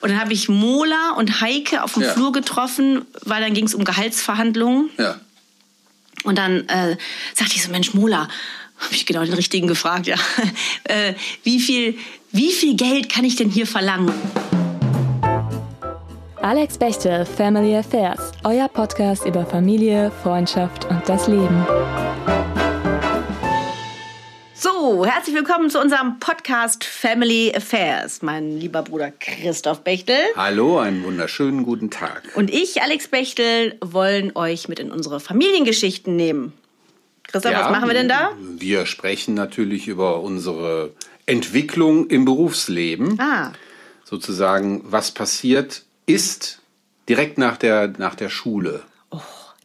Und dann habe ich Mola und Heike auf dem Ja. Flur getroffen, weil dann ging es um Gehaltsverhandlungen. Ja. Und dann äh, sagte ich so, Mensch, Mola, habe ich genau den richtigen gefragt, ja. äh, wie, viel, wie viel Geld kann ich denn hier verlangen? Alex Bechtel, Family Affairs, euer Podcast über Familie, Freundschaft und das Leben. Herzlich willkommen zu unserem Podcast Family Affairs. Mein lieber Bruder Christoph Bechtel Hallo, einen wunderschönen guten Tag. und ich, Alex Bechtel, wollen euch mit in unsere Familiengeschichten nehmen. Christoph, was machen wir denn da? Wir sprechen natürlich über unsere Entwicklung im Berufsleben. Ah, Sozusagen, was passiert ist direkt nach der, nach der Schule.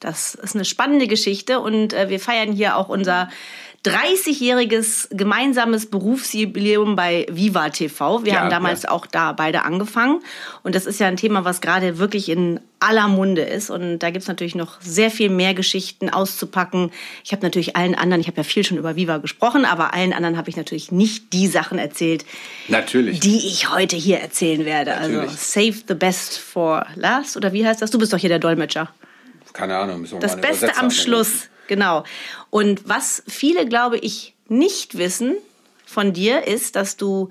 das ist eine spannende Geschichte und äh, wir feiern hier auch unser 30-jähriges gemeinsames Berufsjubiläum bei Viva TV. Wir Ja, haben damals ja. auch da beide angefangen. Und das ist ja ein Thema, was gerade wirklich in aller Munde ist. Und da gibt's natürlich noch sehr viel mehr Geschichten auszupacken. Ich habe natürlich allen anderen, ich habe ja viel schon über Viva gesprochen, aber allen anderen habe ich natürlich nicht die Sachen erzählt, Natürlich. die ich heute hier erzählen werde. Also Natürlich. save the best for last. Oder wie heißt das? Du bist doch hier der Dolmetscher. Keine Ahnung, müssen wir Das Beste am. Schluss, genau. Und was viele, glaube ich, nicht wissen von dir, ist, dass du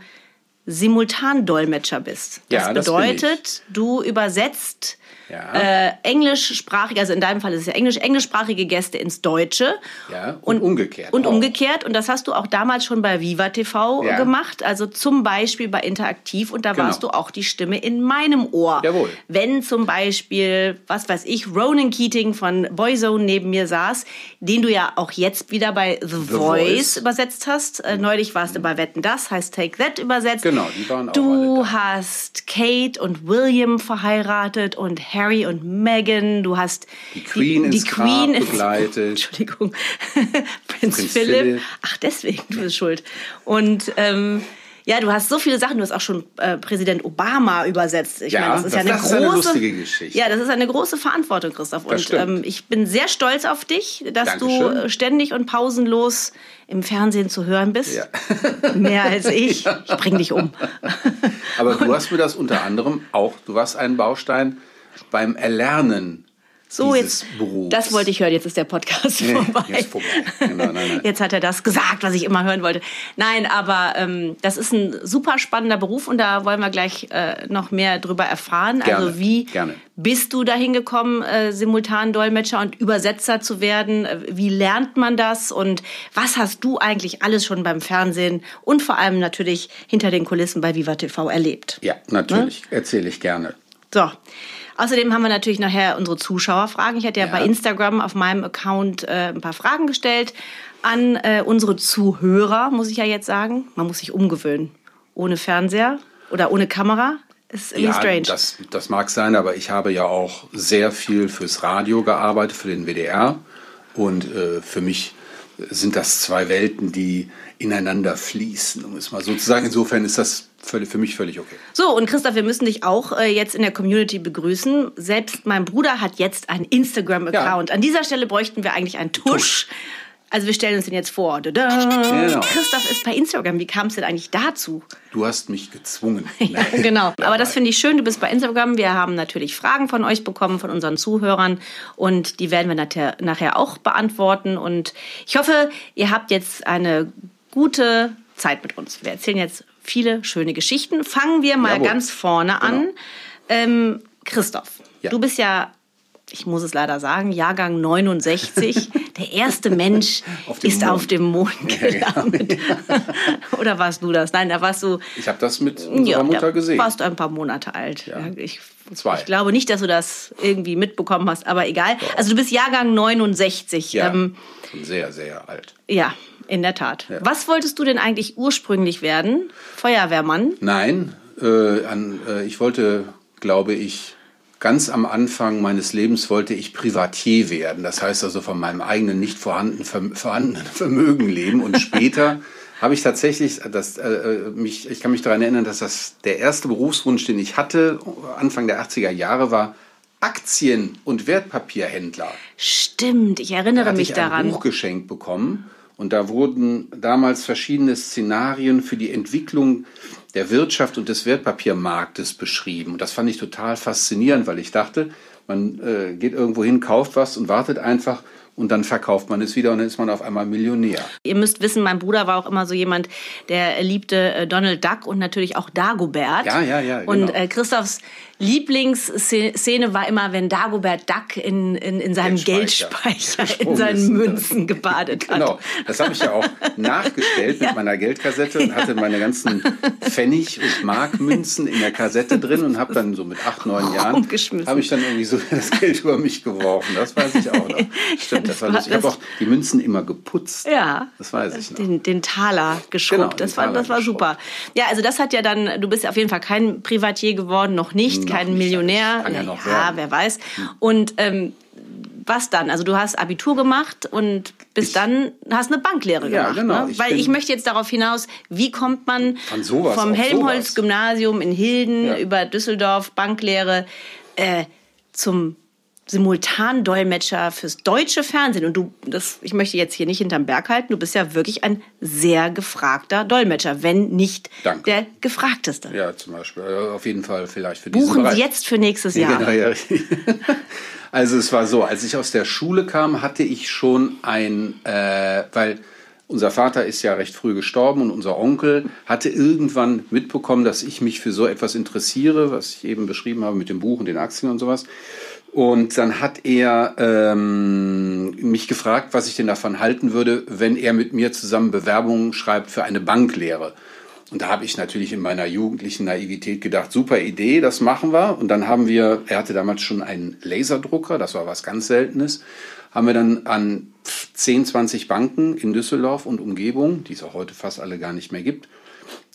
Simultandolmetscher bist. Das Ja, das bedeutet, du übersetzt Ja. äh, englischsprachige, also in deinem Fall ist es ja Englisch, englischsprachige Gäste ins Deutsche. Ja, und umgekehrt Und auch. umgekehrt. Und das hast du auch damals schon bei Viva TV Ja. gemacht. Also zum Beispiel bei Interaktiv. Und da Genau. warst du auch die Stimme in meinem Ohr. Jawohl. Wenn zum Beispiel, was weiß ich, Ronan Keating von Boyzone neben mir saß, den du ja auch jetzt wieder bei The, Voice, Voice. übersetzt hast. Äh, neulich warst du bei Wetten Das, heißt Take That übersetzt. Genau, die waren auch Du hast Kate und William verheiratet und Harry und Meghan. Du hast Die Queen ins Grab begleitet. Entschuldigung. Prinz, Prinz Philipp. Philipp. Ach, deswegen, du bist schuld. Und ähm, ja, du hast so viele Sachen. Du hast auch schon äh, Präsident Obama übersetzt. Ich Ja, meine, das ist ja das- eine das ist große, eine lustige Geschichte. Ja, das ist eine große Verantwortung, Christoph. Und ähm, ich bin sehr stolz auf dich, dass du Dankeschön. äh, ständig und pausenlos im Fernsehen zu hören bist. Ja. Mehr als ich. Ich bring dich um. Aber du hast mir das unter anderem auch, du warst ein Baustein beim Erlernen So, dieses jetzt, Berufs. das wollte ich hören. Jetzt ist der Podcast Nee, vorbei. jetzt vorbei. Genau, nein, nein. Jetzt hat er das gesagt, was ich immer hören wollte. Nein, aber ähm, das ist ein super spannender Beruf und da wollen wir gleich äh, noch mehr drüber erfahren. Gerne, Also wie gerne. bist du dahin gekommen, äh, Simultandolmetscher und Übersetzer zu werden? Äh, Wie lernt man das? Und was hast du eigentlich alles schon beim Fernsehen und vor allem natürlich hinter den Kulissen bei Viva TV erlebt? Ja, natürlich. Erzähle ich gerne. So. Außerdem haben wir natürlich nachher unsere Zuschauerfragen. Ich hatte ja, Ja. bei Instagram auf meinem Account äh, ein paar Fragen gestellt an äh, unsere Zuhörer, muss ich ja jetzt sagen. Man muss sich umgewöhnen. Ohne Fernseher oder ohne Kamera ist irgendwie Ja, strange. das, das mag sein, aber ich habe ja auch sehr viel fürs Radio gearbeitet, für den WDR. Und äh, für mich sind das zwei Welten, die ineinander fließen, um es mal so zu sagen. Insofern ist das völlig, für mich völlig okay. So, und Christoph, wir müssen dich auch äh, jetzt in der Community begrüßen. Selbst mein Bruder hat jetzt einen Instagram-Account. An dieser Stelle bräuchten wir eigentlich einen Tusch. Also wir stellen uns den jetzt vor. Genau. Christoph ist bei Instagram. Wie kam es denn eigentlich dazu? Du hast mich gezwungen. Ja, genau. Aber das finde ich schön. Du bist bei Instagram. Wir haben natürlich Fragen von euch bekommen, von unseren Zuhörern. Und die werden wir nachher, auch beantworten. Und ich hoffe, ihr habt jetzt eine gute Zeit mit uns. Wir erzählen jetzt viele schöne Geschichten. Fangen wir mal Jawohl. ganz vorne an. Ähm, Christoph, Ja. du bist ja, ich muss es leider sagen, Jahrgang 69. Der erste Mensch Auf ist Mond. auf dem Mond gelandet. Oder warst du das? Nein, da warst du Ich habe das mit unserer Mutter da gesehen. warst du ein paar Monate alt. Ja. Ja, ich, Zwei. ich glaube nicht, dass du das irgendwie mitbekommen hast, aber egal. Also du bist Jahrgang 69. Ja, Ähm, sehr, sehr alt. ja in der Tat. Was wolltest du denn eigentlich ursprünglich werden? Feuerwehrmann? Nein, äh, an, äh, ich wollte, glaube ich, ganz am Anfang meines Lebens wollte ich Privatier werden. Das heißt also von meinem eigenen nicht vorhandenen, vorhandenen Vermögen leben. Und später habe ich tatsächlich, das, äh, mich, ich kann mich daran erinnern, dass das der erste Berufswunsch, den ich hatte, Anfang der 80er Jahre, war Aktien- und Wertpapierhändler. Stimmt, ich erinnere Da mich ich ein daran. Buch geschenkt bekommen und da wurden damals verschiedene Szenarien für die Entwicklung der Wirtschaft und des Wertpapiermarktes beschrieben. Und das fand ich total faszinierend, weil ich dachte, man äh, geht irgendwo hin, kauft was und wartet einfach und dann verkauft man es wieder und dann ist man auf einmal Millionär. Ihr müsst wissen, mein Bruder war auch immer so jemand, der liebte äh, Donald Duck und natürlich auch Dagobert. Ja, ja, ja. Genau. Und äh, Christophs Lieblingsszene war immer, wenn Dagobert Duck in, in, in seinem Geldspeicher, Geldspeicher in seinen Münzen gebadet hat. Genau, das habe ich ja auch nachgestellt mit ja. meiner Geldkassette und hatte meine ganzen Pfennig- und Markmünzen in der Kassette drin und habe dann so mit acht, neun Jahren habe ich dann irgendwie so das Geld über mich geworfen. Das weiß ich auch noch. Stimmt, das war lustig. Ich habe auch die Münzen immer geputzt. Ja. Das weiß ich noch. Den, den Taler geschrubbt. Genau, das, war, das war super. Ja, also das hat ja dann, du bist auf jeden Fall kein Privatier geworden, noch nicht kein Millionär. Ja, ja wer weiß. Und ähm, was dann? Also du hast Abitur gemacht und bis ich, dann hast eine Banklehre ja, gemacht. Genau. Ne? Ich Weil ich möchte jetzt darauf hinaus, wie kommt man vom Helmholtz-Gymnasium in Hilden ja. über Düsseldorf, Banklehre, äh, zum Simultandolmetscher fürs deutsche Fernsehen. Und du, das, ich möchte jetzt hier nicht hinterm Berg halten, du bist ja wirklich ein sehr gefragter Dolmetscher, wenn nicht Danke. der gefragteste. Ja, zum Beispiel. Auf jeden Fall vielleicht für diesen Buchen Sie jetzt für nächstes Jahr. Genau, ja. Also es war so, als ich aus der Schule kam, hatte ich schon ein, äh, weil unser Vater ist ja recht früh gestorben und unser Onkel hatte irgendwann mitbekommen, dass ich mich für so etwas interessiere, was ich eben beschrieben habe mit dem Buch und den Aktien und sowas. Und dann hat er ähm, mich gefragt, was ich denn davon halten würde, wenn er mit mir zusammen Bewerbungen schreibt für eine Banklehre. Und da habe ich natürlich in meiner jugendlichen Naivität gedacht, super Idee, das machen wir. Und dann haben wir, er hatte damals schon einen Laserdrucker, das war was ganz Seltenes, haben wir dann an 10, 20 Banken in Düsseldorf und Umgebung, die es auch heute fast alle gar nicht mehr gibt,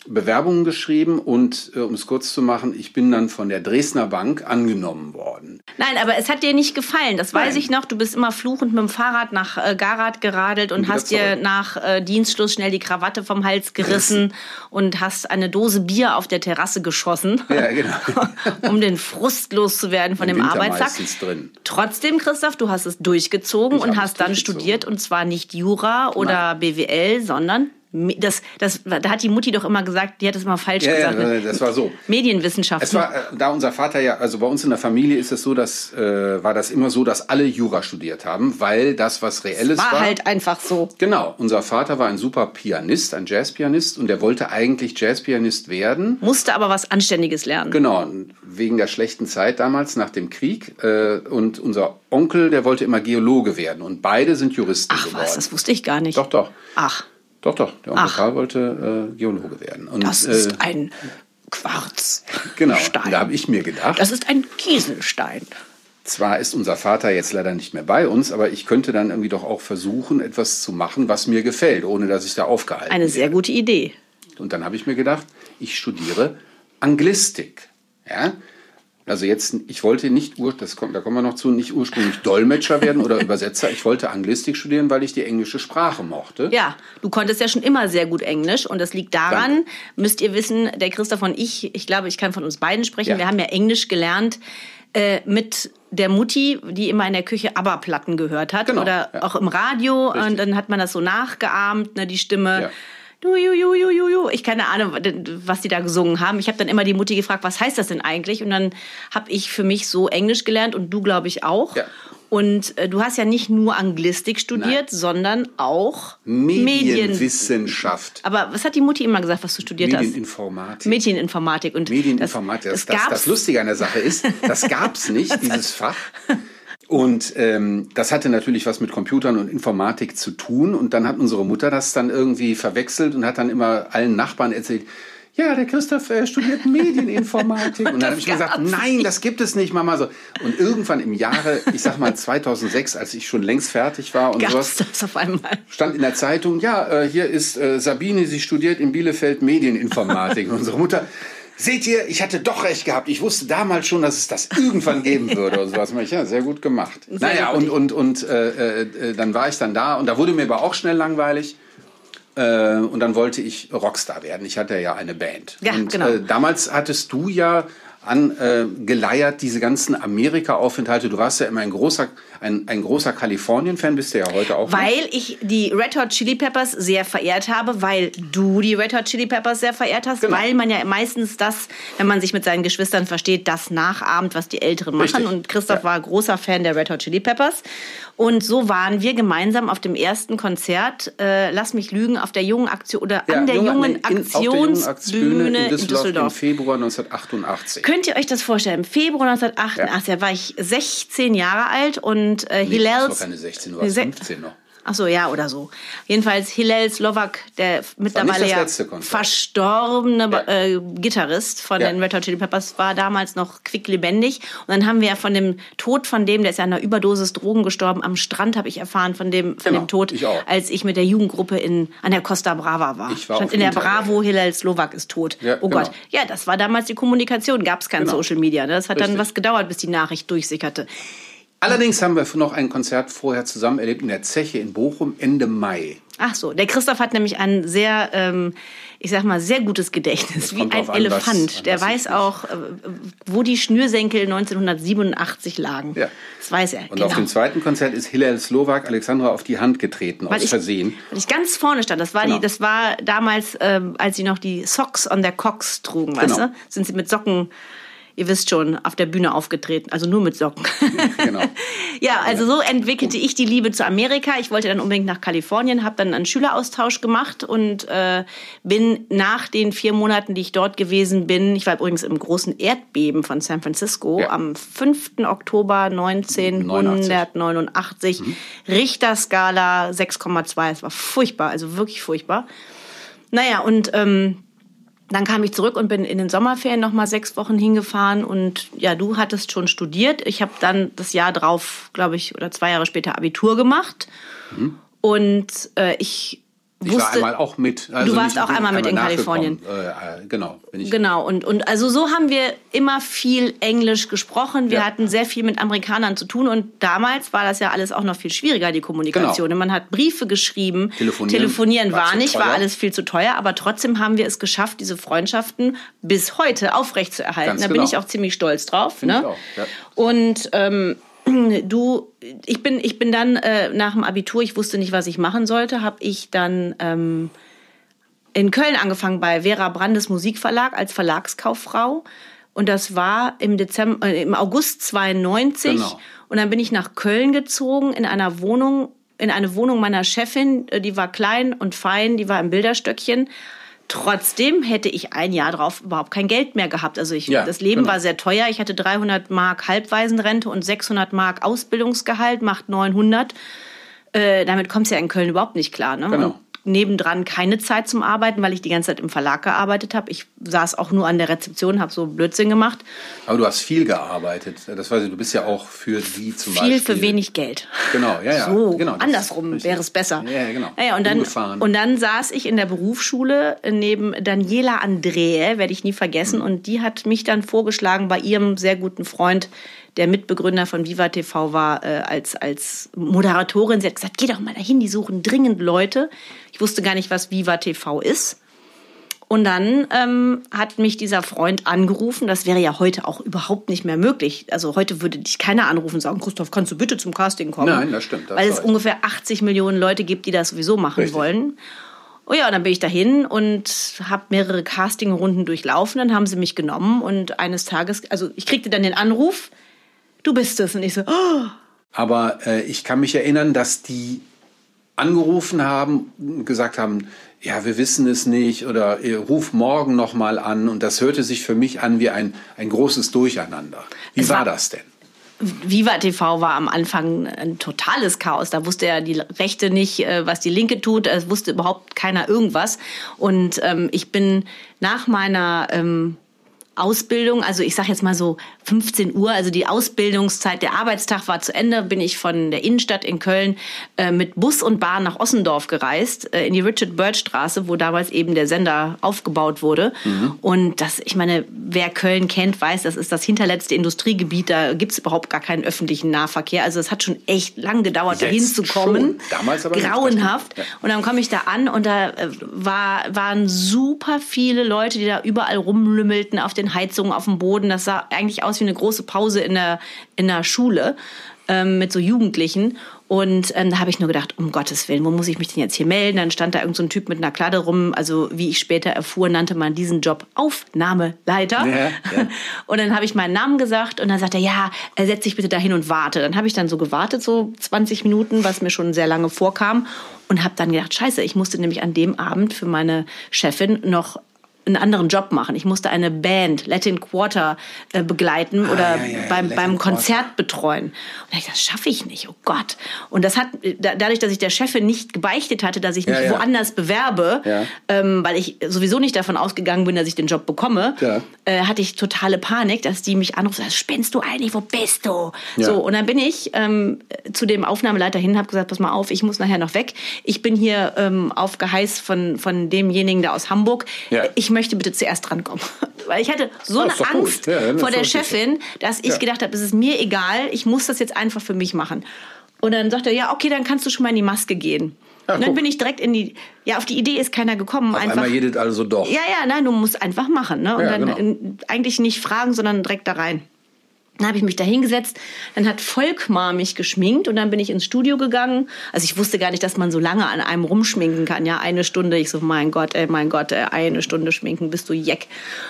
Bewerbungen geschrieben und äh, um es kurz zu machen, ich bin dann von der Dresdner Bank angenommen worden. Nein, aber es hat dir nicht gefallen, das Nein. weiß ich noch. Du bist immer fluchend mit dem Fahrrad nach äh, Garat geradelt und, und hast dir nach äh, Dienstschluss schnell die Krawatte vom Hals gerissen und hast eine Dose Bier auf der Terrasse geschossen, ja, genau. um den Frust loszuwerden von Im dem Winter Arbeitstag. Drin. Trotzdem, Christoph, du hast es durchgezogen ich und hast dann studiert und zwar nicht Jura oder Nein. BWL, sondern das, das, da hat die Mutti doch immer gesagt, die hat es immer falsch ja, gesagt. Ja, ne? das war so. Medienwissenschaften. Es war, äh, da unser Vater ja, also bei uns in der Familie ist es so, dass äh, war das immer so, dass alle Jura studiert haben, weil das was Reelles war. War halt einfach so. Genau. Unser Vater war ein super Pianist, ein Jazzpianist und der wollte eigentlich Jazzpianist werden. Musste aber was Anständiges lernen. Genau. Wegen der schlechten Zeit damals nach dem Krieg. Äh, und unser Onkel, der wollte immer Geologe werden und beide sind Juristen Ach, geworden. was, das wusste ich gar nicht. Doch, doch. Ach. Doch, doch. Der Onkel Karl wollte äh, Geologe werden. Und, das ist äh, ein Quarz. Genau. Stein. Da habe ich mir gedacht. Das ist ein Kieselstein. Zwar ist unser Vater jetzt leider nicht mehr bei uns, aber ich könnte dann irgendwie doch auch versuchen, etwas zu machen, was mir gefällt, ohne dass ich da aufgehalten Eine sehr gute Idee. Und dann habe ich mir gedacht, ich studiere Anglistik. Ja? Also jetzt, ich wollte nicht, das kommt, da kommen wir noch zu, nicht ursprünglich Dolmetscher werden oder Übersetzer. Ich wollte Anglistik studieren, weil ich die englische Sprache mochte. Ja, du konntest ja schon immer sehr gut Englisch und das liegt daran, Danke. müsst ihr wissen, der Christoph und ich, ich glaube, ich kann von uns beiden sprechen, ja. wir haben ja Englisch gelernt äh, mit der Mutti, die immer in der Küche ABBA-Platten gehört hat genau, oder ja. auch im Radio Richtig. und dann hat man das so nachgeahmt, ne, die Stimme. Ja du, ju, ju, ju, ju, ju. Ich keine Ahnung, was die da gesungen haben. Ich habe dann immer die Mutti gefragt, was heißt das denn eigentlich? Und dann habe ich für mich so Englisch gelernt und du, glaube ich, auch. Ja. Und äh, du hast ja nicht nur Anglistik studiert, Nein. sondern auch Medienwissenschaft. Medien. Aber was hat die Mutti immer gesagt, was du studiert Medieninformatik. hast? Medieninformatik. Und Medieninformatik. Das, das, das, das Lustige an der Sache ist, das gab es nicht, dieses Fach. Und ähm, das hatte natürlich was mit Computern und Informatik zu tun. Und dann hat unsere Mutter das dann irgendwie verwechselt und hat dann immer allen Nachbarn erzählt, ja, der Christoph äh, studiert Medieninformatik. Und dann habe ich gesagt, nein, das gibt es nicht, Mama. So. Und irgendwann im Jahre, ich sag mal 2006, als ich schon längst fertig war und Gab's sowas, das auf einmal? stand in der Zeitung, ja, äh, hier ist äh, Sabine, sie studiert in Bielefeld Medieninformatik. Und unsere Mutter, seht ihr, ich hatte doch recht gehabt. Ich wusste damals schon, dass es das irgendwann geben würde und sowas. Ja, sehr gut gemacht. Sehr naja, gut. und, und, und äh, äh, dann war ich dann da und da wurde mir aber auch schnell langweilig. Äh, und dann wollte ich Rockstar werden. Ich hatte ja eine Band. Ja, und genau. äh, damals hattest du ja angeleiert, diese ganzen Amerika-Aufenthalte. Du warst ja immer ein großer, ein, ein großer Kalifornien-Fan, bist du ja heute auch. Weil noch. ich die Red Hot Chili Peppers sehr verehrt habe, weil du die Red Hot Chili Peppers sehr verehrt hast, genau. weil man ja meistens das, wenn man sich mit seinen Geschwistern versteht, das nachahmt, was die Älteren machen. Richtig. Und Christoph ja. war großer Fan der Red Hot Chili Peppers. Und so waren wir gemeinsam auf dem ersten Konzert, äh, lass mich lügen, auf der jungen Aktion oder ja, an der junge, jungen Aktionsbühne in, in, Düsseldorf im Februar 1988. Könnt ihr euch das vorstellen? Im Februar 1988 ja. war ich 16 Jahre alt und äh, nee, Hillels. Das war keine 16, du warst 15 noch. Ach so, ja, oder so. Jedenfalls Hillel Slovak, der mittlerweile ja verstorbene ja. Äh, Gitarrist von ja. den Red Hot Chili Peppers, war damals noch quicklebendig. Und dann haben wir ja von dem Tod von dem, der ist ja an einer Überdosis Drogen gestorben, am Strand habe ich erfahren von dem, von genau, dem Tod, ich als ich mit der Jugendgruppe in, an der Costa Brava war. Ich war Stand in der Bravo, Hillel Slovak ist tot. Ja, oh genau. Gott. Ja, das war damals die Kommunikation, gab es kein genau. Social Media. Ne? Das hat Richtig. dann was gedauert, bis die Nachricht durchsickerte. Allerdings haben wir noch ein Konzert vorher zusammen erlebt in der Zeche in Bochum Ende Mai. Ach so, der Christoph hat nämlich ein sehr, ähm, ich sag mal, sehr gutes Gedächtnis, wie ein an, Elefant. Was, der weiß auch, äh, wo die Schnürsenkel 1987 lagen. Ja. Das weiß er. Und genau. auf dem zweiten Konzert ist Hillel Slowak Alexandra auf die Hand getreten, weil aus ich, Versehen. Weil ich ganz vorne stand. Das war, genau. die, das war damals, ähm, als sie noch die Socks on der Cox trugen, weißt genau. du? Sind sie mit Socken ihr wisst schon, auf der Bühne aufgetreten, also nur mit Socken. Genau. ja, also so entwickelte ich die Liebe zu Amerika. Ich wollte dann unbedingt nach Kalifornien, habe dann einen Schüleraustausch gemacht und äh, bin nach den vier Monaten, die ich dort gewesen bin, ich war übrigens im großen Erdbeben von San Francisco ja. am 5. Oktober 1989, mhm. Richterskala 6,2. Es war furchtbar, also wirklich furchtbar. Naja, und ähm, dann kam ich zurück und bin in den Sommerferien noch mal sechs Wochen hingefahren und ja, du hattest schon studiert. Ich habe dann das Jahr drauf, glaube ich, oder zwei Jahre später Abitur gemacht. Mhm. Und äh, ich ich wusste, war einmal auch mit. Also du warst auch einmal mit in Kalifornien. Äh, äh, genau. Ich genau. Und, und also so haben wir immer viel Englisch gesprochen. Wir ja. hatten sehr viel mit Amerikanern zu tun. Und damals war das ja alles auch noch viel schwieriger, die Kommunikation. Genau. Man hat Briefe geschrieben. Telefonieren, Telefonieren war, war nicht, war alles viel zu teuer. Aber trotzdem haben wir es geschafft, diese Freundschaften bis heute aufrechtzuerhalten. Ganz da genau. bin ich auch ziemlich stolz drauf. ne? Auch, ja. Und ähm, du, ich bin, ich bin dann äh, nach dem Abitur, ich wusste nicht, was ich machen sollte, habe ich dann ähm, in Köln angefangen bei Vera Brandes Musikverlag als Verlagskauffrau. Und das war im Dezember, äh, im August 92. Genau. Und dann bin ich nach Köln gezogen in einer Wohnung, in eine Wohnung meiner Chefin. Äh, die war klein und fein, die war im Bilderstöckchen Trotzdem hätte ich ein Jahr drauf überhaupt kein Geld mehr gehabt. Also ich, ja, das Leben genau. war sehr teuer. Ich hatte 300 Mark Halbwaisenrente und 600 Mark Ausbildungsgehalt, macht 900. Äh, damit kommst du ja in Köln überhaupt nicht klar. Ne? Genau nebendran keine Zeit zum Arbeiten, weil ich die ganze Zeit im Verlag gearbeitet habe. Ich saß auch nur an der Rezeption, habe so Blödsinn gemacht. Aber du hast viel gearbeitet. Das ich, du bist ja auch für die zum viel Beispiel. Viel für wenig Geld. Genau, ja, ja. So, genau, andersrum wäre es besser. Ja, genau. Ja, ja, und, dann, und dann saß ich in der Berufsschule neben Daniela Andrehe, werde ich nie vergessen. Mhm. Und die hat mich dann vorgeschlagen bei ihrem sehr guten Freund, der Mitbegründer von Viva TV war, äh, als, als Moderatorin. Sie hat gesagt, geh doch mal dahin, die suchen dringend Leute. Ich wusste gar nicht, was Viva TV ist. Und dann ähm, hat mich dieser Freund angerufen. Das wäre ja heute auch überhaupt nicht mehr möglich. Also heute würde dich keiner anrufen und sagen, Christoph, kannst du bitte zum Casting kommen? Nein, das stimmt. Das weil es ungefähr 80 Millionen Leute gibt, die das sowieso machen Richtig. wollen. Oh ja, dann bin ich dahin und habe mehrere Castingrunden durchlaufen. Dann haben sie mich genommen und eines Tages, also ich kriegte dann den Anruf, du bist es. Und ich so, oh. Aber äh, ich kann mich erinnern, dass die angerufen haben, gesagt haben, ja, wir wissen es nicht oder ruf morgen noch mal an und das hörte sich für mich an wie ein, ein großes Durcheinander. Wie war, war, das denn? Viva TV war am Anfang ein totales Chaos. Da wusste ja die Rechte nicht, äh, was die Linke tut. Es wusste überhaupt keiner irgendwas. Und ähm, ich bin nach meiner ähm, Ausbildung, also ich sage jetzt mal so 15 Uhr, also die Ausbildungszeit, der Arbeitstag war zu Ende, bin ich von der Innenstadt in Köln äh, mit Bus und Bahn nach Ossendorf gereist, äh, in die Richard Bird Straße, wo damals eben der Sender aufgebaut wurde. Mhm. Und das, ich meine, wer Köln kennt, weiß, das ist das hinterletzte Industriegebiet, da gibt es überhaupt gar keinen öffentlichen Nahverkehr. Also es hat schon echt lang gedauert, da hinzukommen. Damals aber Grauenhaft. Ja. Und dann komme ich da an und da äh, war, waren super viele Leute, die da überall rumlümmelten auf der den Heizungen auf dem Boden. Das sah eigentlich aus wie eine große Pause in der, in der Schule ähm, mit so Jugendlichen. Und ähm, da habe ich nur gedacht, um Gottes Willen, wo muss ich mich denn jetzt hier melden? Dann stand da irgend so ein Typ mit einer Kladde rum. Also wie ich später erfuhr, nannte man diesen Job Aufnahmeleiter. Ja, ja. Und dann habe ich meinen Namen gesagt und dann sagte er, ja, setz dich bitte dahin und warte. Dann habe ich dann so gewartet, so 20 Minuten, was mir schon sehr lange vorkam. Und habe dann gedacht, scheiße, ich musste nämlich an dem Abend für meine Chefin noch einen anderen Job machen. Ich musste eine Band, Latin Quarter, äh, begleiten ah, oder ja, ja, ja, beim, beim Konzert betreuen. Und da ich, das schaffe ich nicht, oh Gott. Und das hat, dadurch, dass ich der Chefin nicht gebeichtet hatte, dass ich mich woanders bewerbe, ähm, weil ich sowieso nicht davon ausgegangen bin, dass ich den Job bekomme, äh, hatte ich totale Panik, dass die mich anruft, sagt, spinnst du eigentlich, wo bist du? So, und dann bin ich ähm, zu dem Aufnahmeleiter hin, habe gesagt, pass mal auf, ich muss nachher noch weg. Ich bin hier ähm, auf Geheiß von, von demjenigen da aus Hamburg. Ich möchte möchte bitte zuerst drankommen. Weil ich hatte so eine Angst ja, vor der Chefin, dass ich ja. gedacht habe, es ist mir egal, ich muss das jetzt einfach für mich machen. Und dann sagt er, ja, okay, dann kannst du schon mal in die Maske gehen. Ja, und dann guck. bin ich direkt in die, ja, auf die Idee ist keiner gekommen. Auf einfach, einmal jedet also doch. Ja, ja, nein, du musst einfach machen. Ne? Und dann genau. in, eigentlich nicht fragen, sondern direkt da rein. Dann habe ich mich da hingesetzt, dann hat Volkmar mich geschminkt und dann bin ich ins Studio gegangen. Also ich wusste gar nicht, dass man so lange an einem rumschminken kann. Ja, eine Stunde. Ich so, mein Gott, ey, mein Gott, ey, eine Stunde schminken, bist du jeck.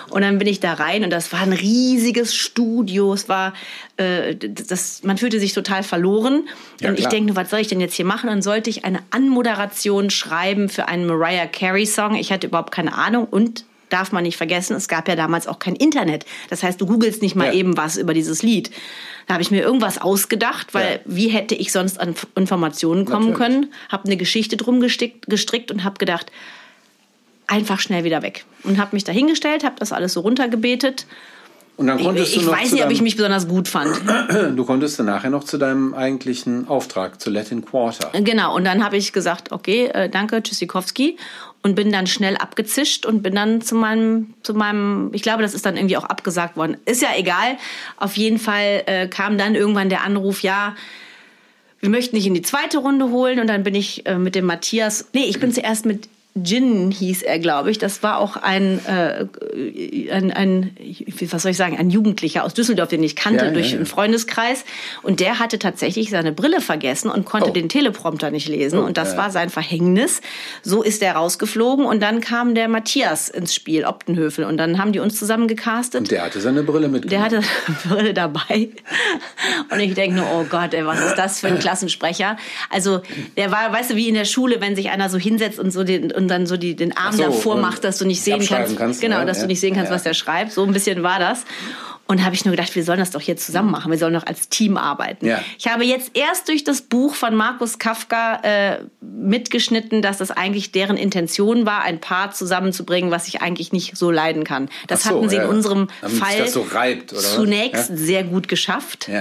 Und dann bin ich da rein und das war ein riesiges Studio. Es war, äh, das, man fühlte sich total verloren. Ja, und ich denke, was soll ich denn jetzt hier machen? Dann sollte ich eine Anmoderation schreiben für einen Mariah Carey Song. Ich hatte überhaupt keine Ahnung und darf man nicht vergessen, es gab ja damals auch kein Internet. Das heißt, du googelst nicht mal ja. eben was über dieses Lied. Da habe ich mir irgendwas ausgedacht, weil ja. wie hätte ich sonst an Informationen kommen Natürlich. können? Habe eine Geschichte drum gestickt, gestrickt und habe gedacht, einfach schnell wieder weg. Und habe mich da hingestellt, habe das alles so runtergebetet. Und dann konntest ich, ich du noch weiß nicht, ob ich mich besonders gut fand. Du konntest dann nachher noch zu deinem eigentlichen Auftrag, zu Latin Quarter. Genau, und dann habe ich gesagt, okay, äh, danke, Tschüssikowski und bin dann schnell abgezischt und bin dann zu meinem, zu meinem, ich glaube, das ist dann irgendwie auch abgesagt worden. Ist ja egal. Auf jeden Fall äh, kam dann irgendwann der Anruf, ja, wir möchten dich in die zweite Runde holen und dann bin ich äh, mit dem Matthias, nee, ich bin zuerst mit Jin hieß er, glaube ich. Das war auch ein, äh, ein, ein, was soll ich sagen, ein Jugendlicher aus Düsseldorf, den ich kannte ja, durch ja, ja. einen Freundeskreis. Und der hatte tatsächlich seine Brille vergessen und konnte oh. den Teleprompter nicht lesen. Oh, und das war sein Verhängnis. So ist er rausgeflogen. Und dann kam der Matthias ins Spiel, Optenhöfel. Und dann haben die uns zusammen gecastet. Und der hatte seine Brille mit. Der hatte seine Brille dabei. Und ich denke nur, oh Gott, ey, was ist das für ein Klassensprecher? Also, der war, weißt du, wie in der Schule, wenn sich einer so hinsetzt und so den und dann so die, den Arm so, davor macht, dass du nicht sehen kannst, kannst, genau, ja, dass ja. du nicht sehen kannst, ja, was der schreibt. So ein bisschen war das. Und habe ich nur gedacht, wir sollen das doch hier zusammen machen. Wir sollen doch als Team arbeiten. Ja. Ich habe jetzt erst durch das Buch von Markus Kafka äh, mitgeschnitten, dass das eigentlich deren Intention war, ein Paar zusammenzubringen, was ich eigentlich nicht so leiden kann. Das so, hatten sie ja. in unserem Damit Fall so reibt, zunächst ja? sehr gut geschafft.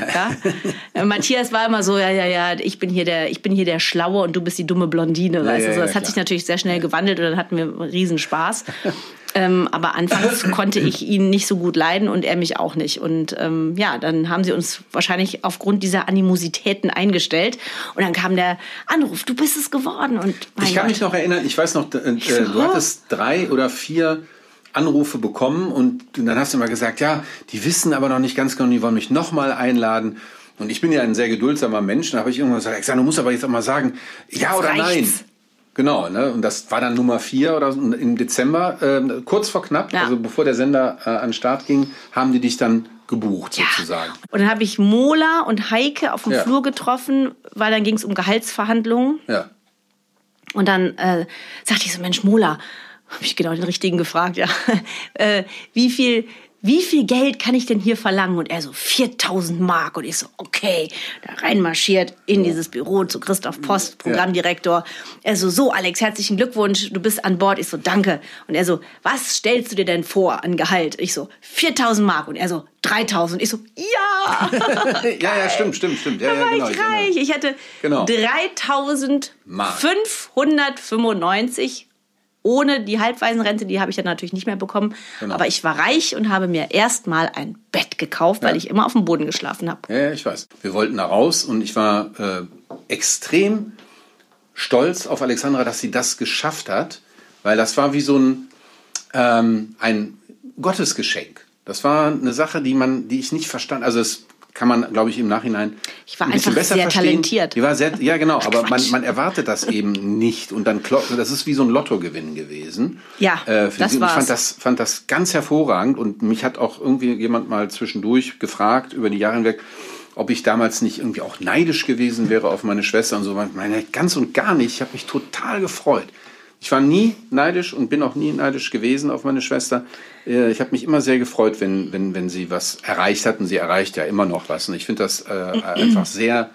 Äh, Matthias war immer so, ja, ja, ja, ich bin hier der, ich bin hier der Schlaue und du bist die dumme Blondine. weißt du? So, das hat sich natürlich sehr schnell gewandelt und dann hatten wir Riesenspaß. Ähm, aber anfangs konnte ich ihn nicht so gut leiden und er mich auch nicht. Und ähm, ja, dann haben sie uns wahrscheinlich aufgrund dieser Animositäten eingestellt. Und dann kam der Anruf, du bist es geworden. Und ich kann Gott. mich noch erinnern, ich weiß noch, äh, du hattest drei oder vier Anrufe bekommen und dann hast du mal gesagt, ja, die wissen aber noch nicht ganz genau, die wollen mich nochmal einladen. Und ich bin ja ein sehr geduldsamer Mensch. Da habe ich irgendwann gesagt, ich sag, du musst aber jetzt auch mal sagen, ja oder nein. Genau, ne? und das war dann Nummer vier oder so, im Dezember, äh, kurz vor knapp, ja. also bevor der Sender äh, an den Start ging, haben die dich dann gebucht ja. sozusagen. Und dann habe ich Mola und Heike auf dem ja. Flur getroffen, weil dann ging es um Gehaltsverhandlungen. Ja. Und dann äh, sagte ich so, Mensch, Mola, habe ich genau den richtigen gefragt, ja. äh, wie viel wie viel Geld kann ich denn hier verlangen? Und er so, 4000 Mark. Und ich so, okay, da reinmarschiert in dieses Büro zu Christoph Post, Programmdirektor. Er so, so, Alex, herzlichen Glückwunsch, du bist an Bord. Ich so, danke. Und er so, was stellst du dir denn vor an Gehalt? Ich so, 4000 Mark. Und er so, 3000. Ich so, ja! ja, ja, stimmt, stimmt, stimmt. Ja, da war ja, genau, ich reich. Ich hatte genau. 3595 ohne die Halbwaisenrente, die habe ich dann natürlich nicht mehr bekommen. Genau. Aber ich war reich und habe mir erstmal ein Bett gekauft, weil ja. ich immer auf dem Boden geschlafen habe. Ja, ich weiß. Wir wollten da raus und ich war äh, extrem stolz auf Alexandra, dass sie das geschafft hat, weil das war wie so ein, ähm, ein Gottesgeschenk. Das war eine Sache, die man, die ich nicht verstand. Also es kann man, glaube ich, im Nachhinein Ich war ein bisschen einfach besser sehr verstehen. talentiert. Die war sehr, ja genau, aber man, man erwartet das eben nicht und dann das ist wie so ein Lottogewinn gewesen. Ja, äh, das ich war's. fand das, fand das ganz hervorragend und mich hat auch irgendwie jemand mal zwischendurch gefragt über die Jahre hinweg, ob ich damals nicht irgendwie auch neidisch gewesen wäre auf meine Schwester und so. Meine, ganz und gar nicht. Ich habe mich total gefreut. Ich war nie neidisch und bin auch nie neidisch gewesen auf meine Schwester. Ich habe mich immer sehr gefreut, wenn, wenn, wenn sie was erreicht hat und sie erreicht ja immer noch was. Und ich finde das äh, einfach sehr,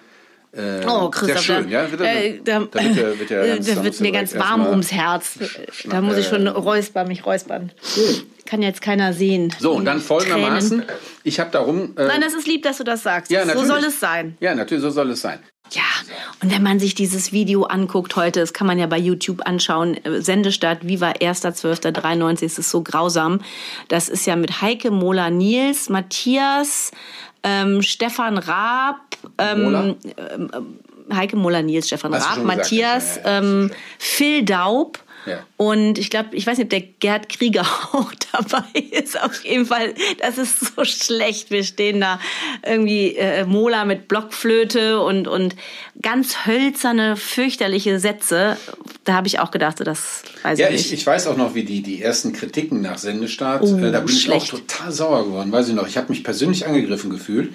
äh, Oh, Christoph, sehr schön. Ja, wird, äh, da, da wird, ja- wird, äh, ganz- da wird mir ganz warm ums Herz. Da muss ich schon räuspern, mich räuspern. Kann jetzt keiner sehen. So, und dann folgendermaßen, Tränen. ich habe darum... Äh, Nein, das ist lieb, dass du das sagst. ja, so soll es sein. Ja, natürlich, so soll es sein. Und wenn man sich dieses Video anguckt heute, das kann man ja bei YouTube anschauen, äh, Sendestart Viva 1.12.93, es ist so grausam. Das ist ja mit Heike Mola Nils, Matthias, ähm, Stefan Raab, Mola? ähm, Heike Mola Nils, Stefan Raab, Matthias, ähm, Phil Daub. Ja. Und ich glaube, ich weiß nicht, ob der Gerd Krieger auch dabei ist. Auf jeden Fall, das ist so schlecht. Wir stehen da irgendwie äh, Mola mit Blockflöte und, und ganz hölzerne, fürchterliche Sätze. Da habe ich auch gedacht, so, das weiß Ja, ich ich, nicht. ich weiß auch noch, wie die, die ersten Kritiken nach Sendestart, Oh, äh, da bin schlecht. ich auch total sauer geworden, weiß ich noch. Ich habe mich persönlich angegriffen gefühlt,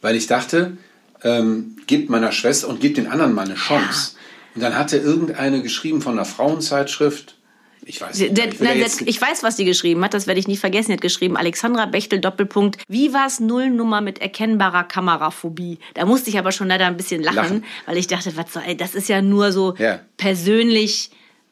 weil ich dachte, ähm, gebt meiner Schwester und gebt den anderen mal eine Chance. Und dann hatte irgendeine geschrieben von einer Frauenzeitschrift, ich weiß nicht, ich der, jetzt, ich weiß, was die geschrieben hat, das werde ich nicht vergessen. Die hat geschrieben, Alexandra Bechtel, Doppelpunkt, Vivas Nullnummer mit erkennbarer Kameraphobie. Da musste ich aber schon leider ein bisschen lachen, Lachen. weil ich dachte, was soll, ey, das ist ja nur so Ja. persönlich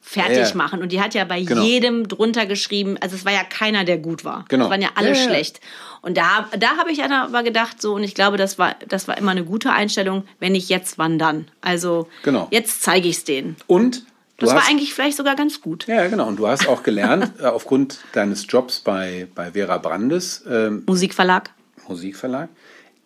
fertig Ja, ja. machen. Und die hat ja bei Genau. jedem drunter geschrieben, also es war ja keiner, der gut war. Genau. Es waren ja alle Ja, schlecht. Und da, da habe ich aber gedacht, so, und ich glaube, das war, das war immer eine gute Einstellung, wenn nicht jetzt, wann dann. Also Genau. jetzt zeige ich es denen. und Das war hast, eigentlich vielleicht sogar ganz gut. ja, genau. Und du hast auch gelernt, äh, aufgrund deines Jobs bei, bei Vera Brandes, ähm, Musikverlag. Musikverlag.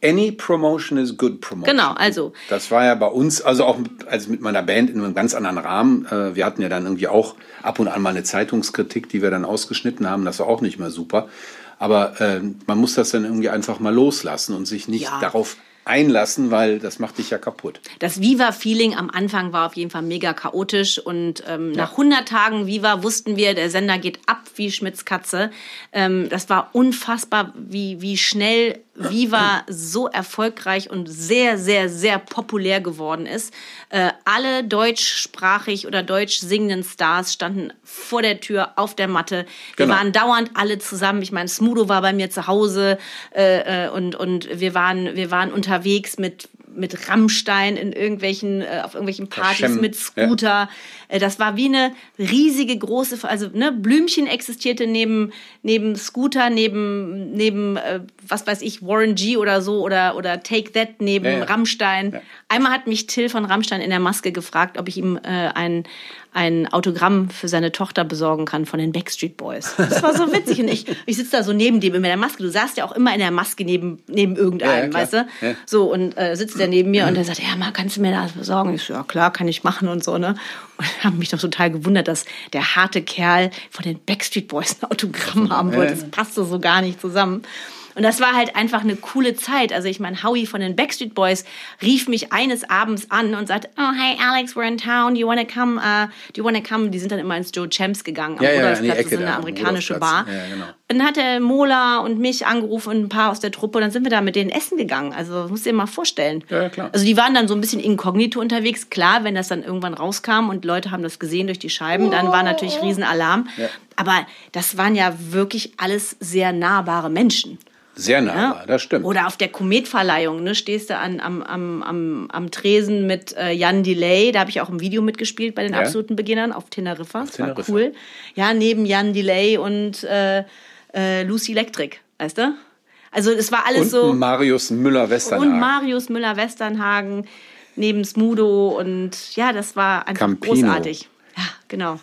Any promotion is good promotion. Genau, also- Das war ja bei uns, also auch mit, also mit meiner Band in einem ganz anderen Rahmen. Äh, Wir hatten ja dann irgendwie auch ab und an mal eine Zeitungskritik, die wir dann ausgeschnitten haben. Das war auch nicht mehr super. Aber äh, man muss das dann irgendwie einfach mal loslassen und sich nicht Ja. darauf einlassen, weil das macht dich ja kaputt. Das Viva-Feeling am Anfang war auf jeden Fall mega chaotisch und ähm, nach 100 Tagen Viva wussten wir, der Sender geht ab wie Schmitz Katze. Ähm, das war unfassbar, wie, wie schnell Viva so erfolgreich und sehr, sehr, sehr populär geworden ist. Äh, alle deutschsprachig oder deutsch singenden Stars standen vor der Tür auf der Matte. Wir Genau. waren dauernd alle zusammen. Ich meine, Smudo war bei mir zu Hause äh, äh, und, und wir, waren, wir waren unterwegs mit, mit Rammstein in irgendwelchen, äh, auf irgendwelchen Partys Schem, mit Scooter. Äh, das war wie eine riesige große, also ne, Blümchen existierte neben, neben Scooter, neben, neben äh, was weiß ich, Warren G oder so oder, oder Take That neben Ja, ja. Rammstein. Ja. Einmal hat mich Till von Rammstein in der Maske gefragt, ob ich ihm äh, ein, ein Autogramm für seine Tochter besorgen kann von den Backstreet Boys. Das war so witzig. Und ich, ich sitze da so neben dem in der Maske. Du saßt ja auch immer in der Maske neben, neben irgendeinem, ja, weißt du? Ja. So, und äh, sitzt der neben mir und der sagt, ja, mal, kannst du mir das besorgen? Ich so, ja, klar, kann ich machen und so, ne? Und habe mich doch total gewundert, dass der harte Kerl von den Backstreet Boys ein Autogramm haben wollte. Das passte so gar nicht zusammen. Und das war halt einfach eine coole Zeit. Also ich meine, Howie von den Backstreet Boys rief mich eines Abends an und sagte, oh hey Alex, we're in town, do you wanna come, uh, do you wanna come? Die sind dann immer ins Joe Champs gegangen am Ja, ja, Rudolfplatz, das Ecke ist eine amerikanische Bar. Ja, genau. Und dann hat er Mola und mich angerufen und ein paar aus der Truppe und dann sind wir da mit denen essen gegangen. Also musst du dir mal vorstellen. Ja, ja, klar. Also die waren dann so ein bisschen inkognito unterwegs. Klar, wenn das dann irgendwann rauskam und Leute haben das gesehen durch die Scheiben, dann war natürlich Riesenalarm. Ja. Aber das waren ja wirklich alles sehr nahbare Menschen. Sehr nah, Ja? das stimmt. Oder auf der Kometverleihung, ne, stehst du an, am, am, am, am Tresen mit äh, Jan Delay, da habe ich auch im Video mitgespielt bei den Ja. absoluten Beginnern auf Teneriffa. das war Teneriffa. cool. Ja, neben Jan Delay und äh, äh, Lucy Electric, weißt du? Also es war alles und so. Marius Müller-Westernhagen. Und Marius Müller-Westernhagen neben Smudo und ja, das war einfach Campino. großartig. Ja, genau.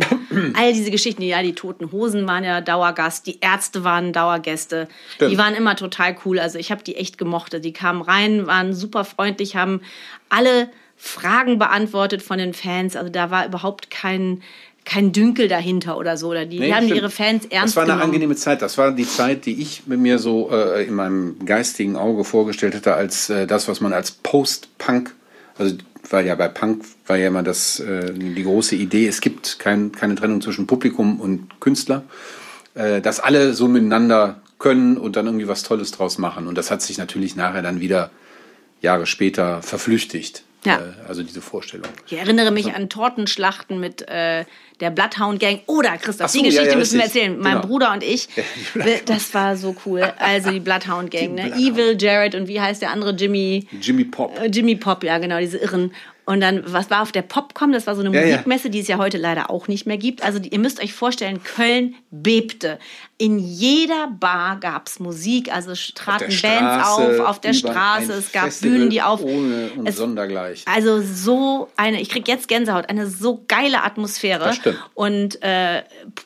All diese Geschichten, ja, die Toten Hosen waren ja Dauergast, die Ärzte waren Dauergäste. Stimmt. Die waren immer total cool. Also ich habe die echt gemocht. Die kamen rein, waren super freundlich, haben alle Fragen beantwortet von den Fans. Also da war überhaupt kein, kein Dünkel dahinter oder so. Oder die, Nee, die haben stimmt. ihre Fans ernst Das war eine genommen. angenehme Zeit. Das war die Zeit, die ich mir so äh, in meinem geistigen Auge vorgestellt hätte, als äh, das, was man als Post-Punk, also weil ja bei Punk war ja immer das, äh, die große Idee, es gibt kein, keine Trennung zwischen Publikum und Künstler, äh, dass alle so miteinander können und dann irgendwie was Tolles draus machen. Und das hat sich natürlich nachher dann wieder Jahre später verflüchtigt. Ja. Äh, also diese Vorstellung. Ich erinnere mich an Tortenschlachten mit äh, der Bloodhound Gang. Oder Christoph, so, die Geschichte ja, ja, müssen wir erzählen. Mein Genau. Bruder und ich, das war so cool. Also die Bloodhound Gang, ne? Bloodhound. Evil Jared und wie heißt der andere Jimmy? Jimmy Pop. Jimmy Pop, ja genau, diese Irren. Und dann, was war auf der Popcom? Das war so eine Ja, ja. Musikmesse, die es ja heute leider auch nicht mehr gibt. Also die, ihr müsst euch vorstellen, Köln bebte. In jeder Bar gab's Musik, also traten Bands Straße, auf, auf der Straße, es gab Festival Bühnen, die auf... Ohne und es, Sondergleich. also so eine, ich krieg jetzt Gänsehaut, eine so geile Atmosphäre. Das stimmt. Und äh,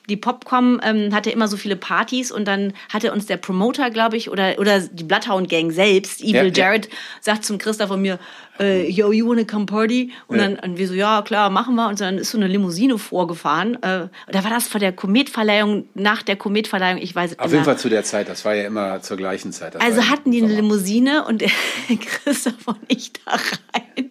die Popcom ähm, hatte immer so viele Partys und dann hatte uns der Promoter, glaube ich, oder, oder die Bloodhound Gang selbst, Evil Ja, ja. Jared, sagt zum Christoph und mir, äh, yo, you wanna come party? Und Ja. dann und wir so, ja, klar, machen wir. Und dann ist so eine Limousine vorgefahren. Äh, da war das vor der Kometverleihung, nach der Kometverleihung, ich weiß es Auf immer. jeden Fall zu der Zeit, das war ja immer zur gleichen Zeit. Also hatten die eine. Limousine und Christoph und ich da rein.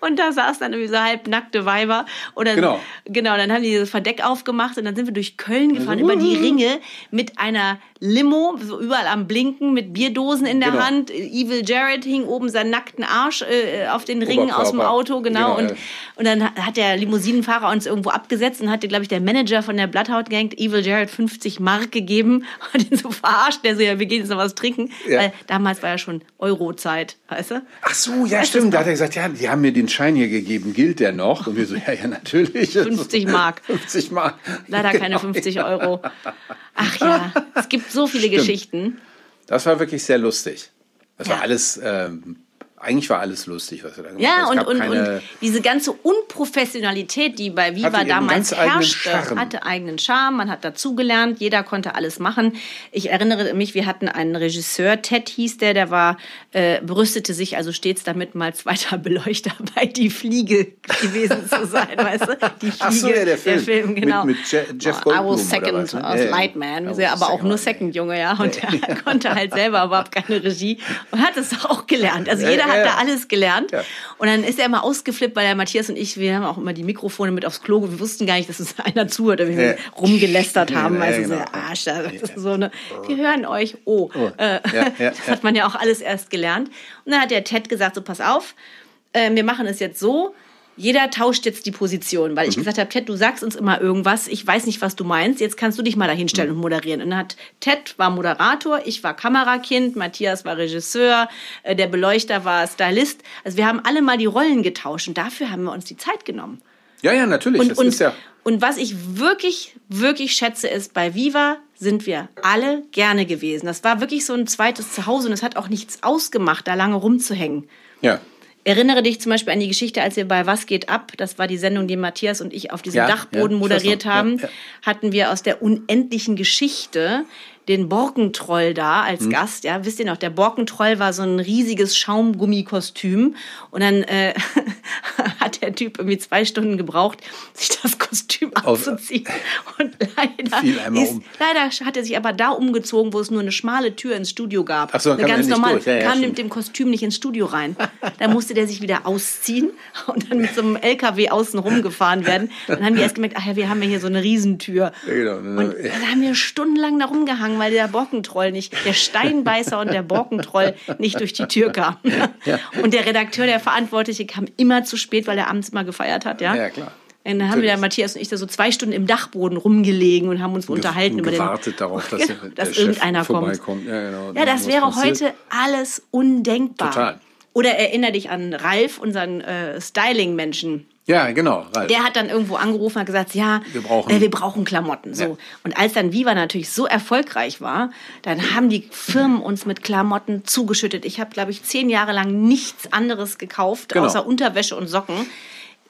Und da saß dann irgendwie so halbnackte Weiber. Dann, Genau. Genau, dann haben die das Verdeck aufgemacht und dann sind wir durch Köln gefahren, über die Ringe mit einer Limo, so überall am Blinken, mit Bierdosen in der Genau. Hand. Evil Jared hing oben seinen nackten Arsch äh, auf den Ringen aus dem. Auto, genau. Genau, und, ja. und dann hat der Limousinenfahrer uns irgendwo abgesetzt und hatte, glaube ich, der Manager von der Bloodhound Gang Evil Jared 50 Mark gegeben und ihn so verarscht. Der so, ja, wir gehen jetzt noch was trinken. Ja. Weil damals war ja schon Eurozeit, weißt du? Ach so, ja, stimmt. Da hat er gesagt, ja, die haben mir den Schein hier gegeben. Gilt der noch? Und wir so, ja, ja, natürlich. 50 Mark. 50 Mark. Leider keine Genau. 50 Euro. Ach ja, es gibt so viele Stimmt. Geschichten. Das war wirklich sehr lustig. Das Ja. war alles, ähm, eigentlich war alles lustig, was wir da gemacht Ja, haben. Es und, und, und diese ganze Unprofessionalität, die bei Viva damals eigenen herrschte, Charme. hatte eigenen Charme. Man hat dazugelernt, jeder konnte alles machen. Ich erinnere mich, wir hatten einen Regisseur, Ted hieß der, der war, äh, berüstete sich also stets damit, mal zweiter Beleuchter bei Die Fliege gewesen zu sein, weißt du? Die Fliege, Ach so, ja, der Film. Mit- genau. mit Je- Jeff I Goldblum was oder second was, ne? Ja, ja. Lightman, I was aber auch nur. Second Junge, ja. Und er konnte halt selber überhaupt keine Regie und hat es auch gelernt. Also Ja, jeder ja, hat ja. da alles gelernt. Ja. Und dann ist er immer ausgeflippt, weil der Matthias und ich, wir haben auch immer die Mikrofone mit aufs Klo. Wir wussten gar nicht, dass uns einer zuhört, weil wir rumgelästert haben. Also genau. so, Arsch, das ist so eine, wir hören euch. Oh, Äh, Ja, ja, das hat man ja auch alles erst gelernt. Und dann hat der Ted gesagt, so pass auf, äh, wir machen es jetzt so, jeder tauscht jetzt die Position, weil ich Mhm. gesagt habe, Ted, du sagst uns immer irgendwas, ich weiß nicht, was du meinst, jetzt kannst du dich mal Mhm. dahinstellen und moderieren. Und dann hat Ted war Moderator, ich war Kamerakind, Matthias war Regisseur, äh, der Beleuchter war Stylist. Also wir haben alle mal die Rollen getauscht und dafür haben wir uns die Zeit genommen. Ja, ja, natürlich. Und, das und, ist ja. und was ich wirklich, wirklich schätze, ist, bei Viva sind wir alle gerne gewesen. Das war wirklich so ein zweites Zuhause und es hat auch nichts ausgemacht, da lange rumzuhängen. Ja. Erinnere dich zum Beispiel an die Geschichte, als wir bei Was geht ab, das war die Sendung, die Matthias und ich auf diesem Ja, Dachboden ja, moderiert noch. Haben, ja. hatten wir aus der unendlichen Geschichte den Borkentroll da als Mhm. Gast. Ja, wisst ihr noch, der Borkentroll war so ein riesiges Schaumgummikostüm und dann äh, hat der Typ irgendwie zwei Stunden gebraucht, sich das Kostüm Auf- anzuziehen und leider ist, um. leider hat er sich aber da umgezogen, wo es nur eine schmale Tür ins Studio gab. Ach so, eine er ganz nicht normal, durch. Ja, ja, kam mit dem Kostüm nicht ins Studio rein. Da musste der sich wieder ausziehen und dann mit so einem LKW außen rumgefahren werden. Dann haben die erst gemerkt, ach ja, wir haben ja hier so eine Riesentür. Ja, genau. Und dann haben wir stundenlang da rumgehangen, weil der Borkentroll nicht, der Steinbeißer und der Borkentroll nicht durch die Tür kam. Und der Redakteur, der Verantwortliche, kam immer zu spät, weil er abends immer gefeiert hat. Ja, Ja, klar. Und dann haben wir Natürlich. Matthias und ich, da so zwei Stunden im Dachboden rumgelegen und haben uns unterhalten und über den, gewartet darauf, dass, Genau, dass irgendeiner kommt. vorbeikommt. Ja, genau. Ja, das wäre passiert. heute alles undenkbar. Total. Oder erinnere dich an Ralf, unseren äh, Styling-Menschen. Ja, genau. Ralf. Der hat dann irgendwo angerufen und gesagt, ja, Wir brauchen- äh, wir brauchen Klamotten. So. Ja. Und als dann Viva natürlich so erfolgreich war, dann haben die Firmen uns mit Klamotten zugeschüttet. Ich habe, glaube ich, zehn Jahre lang nichts anderes gekauft, Genau. außer Unterwäsche und Socken.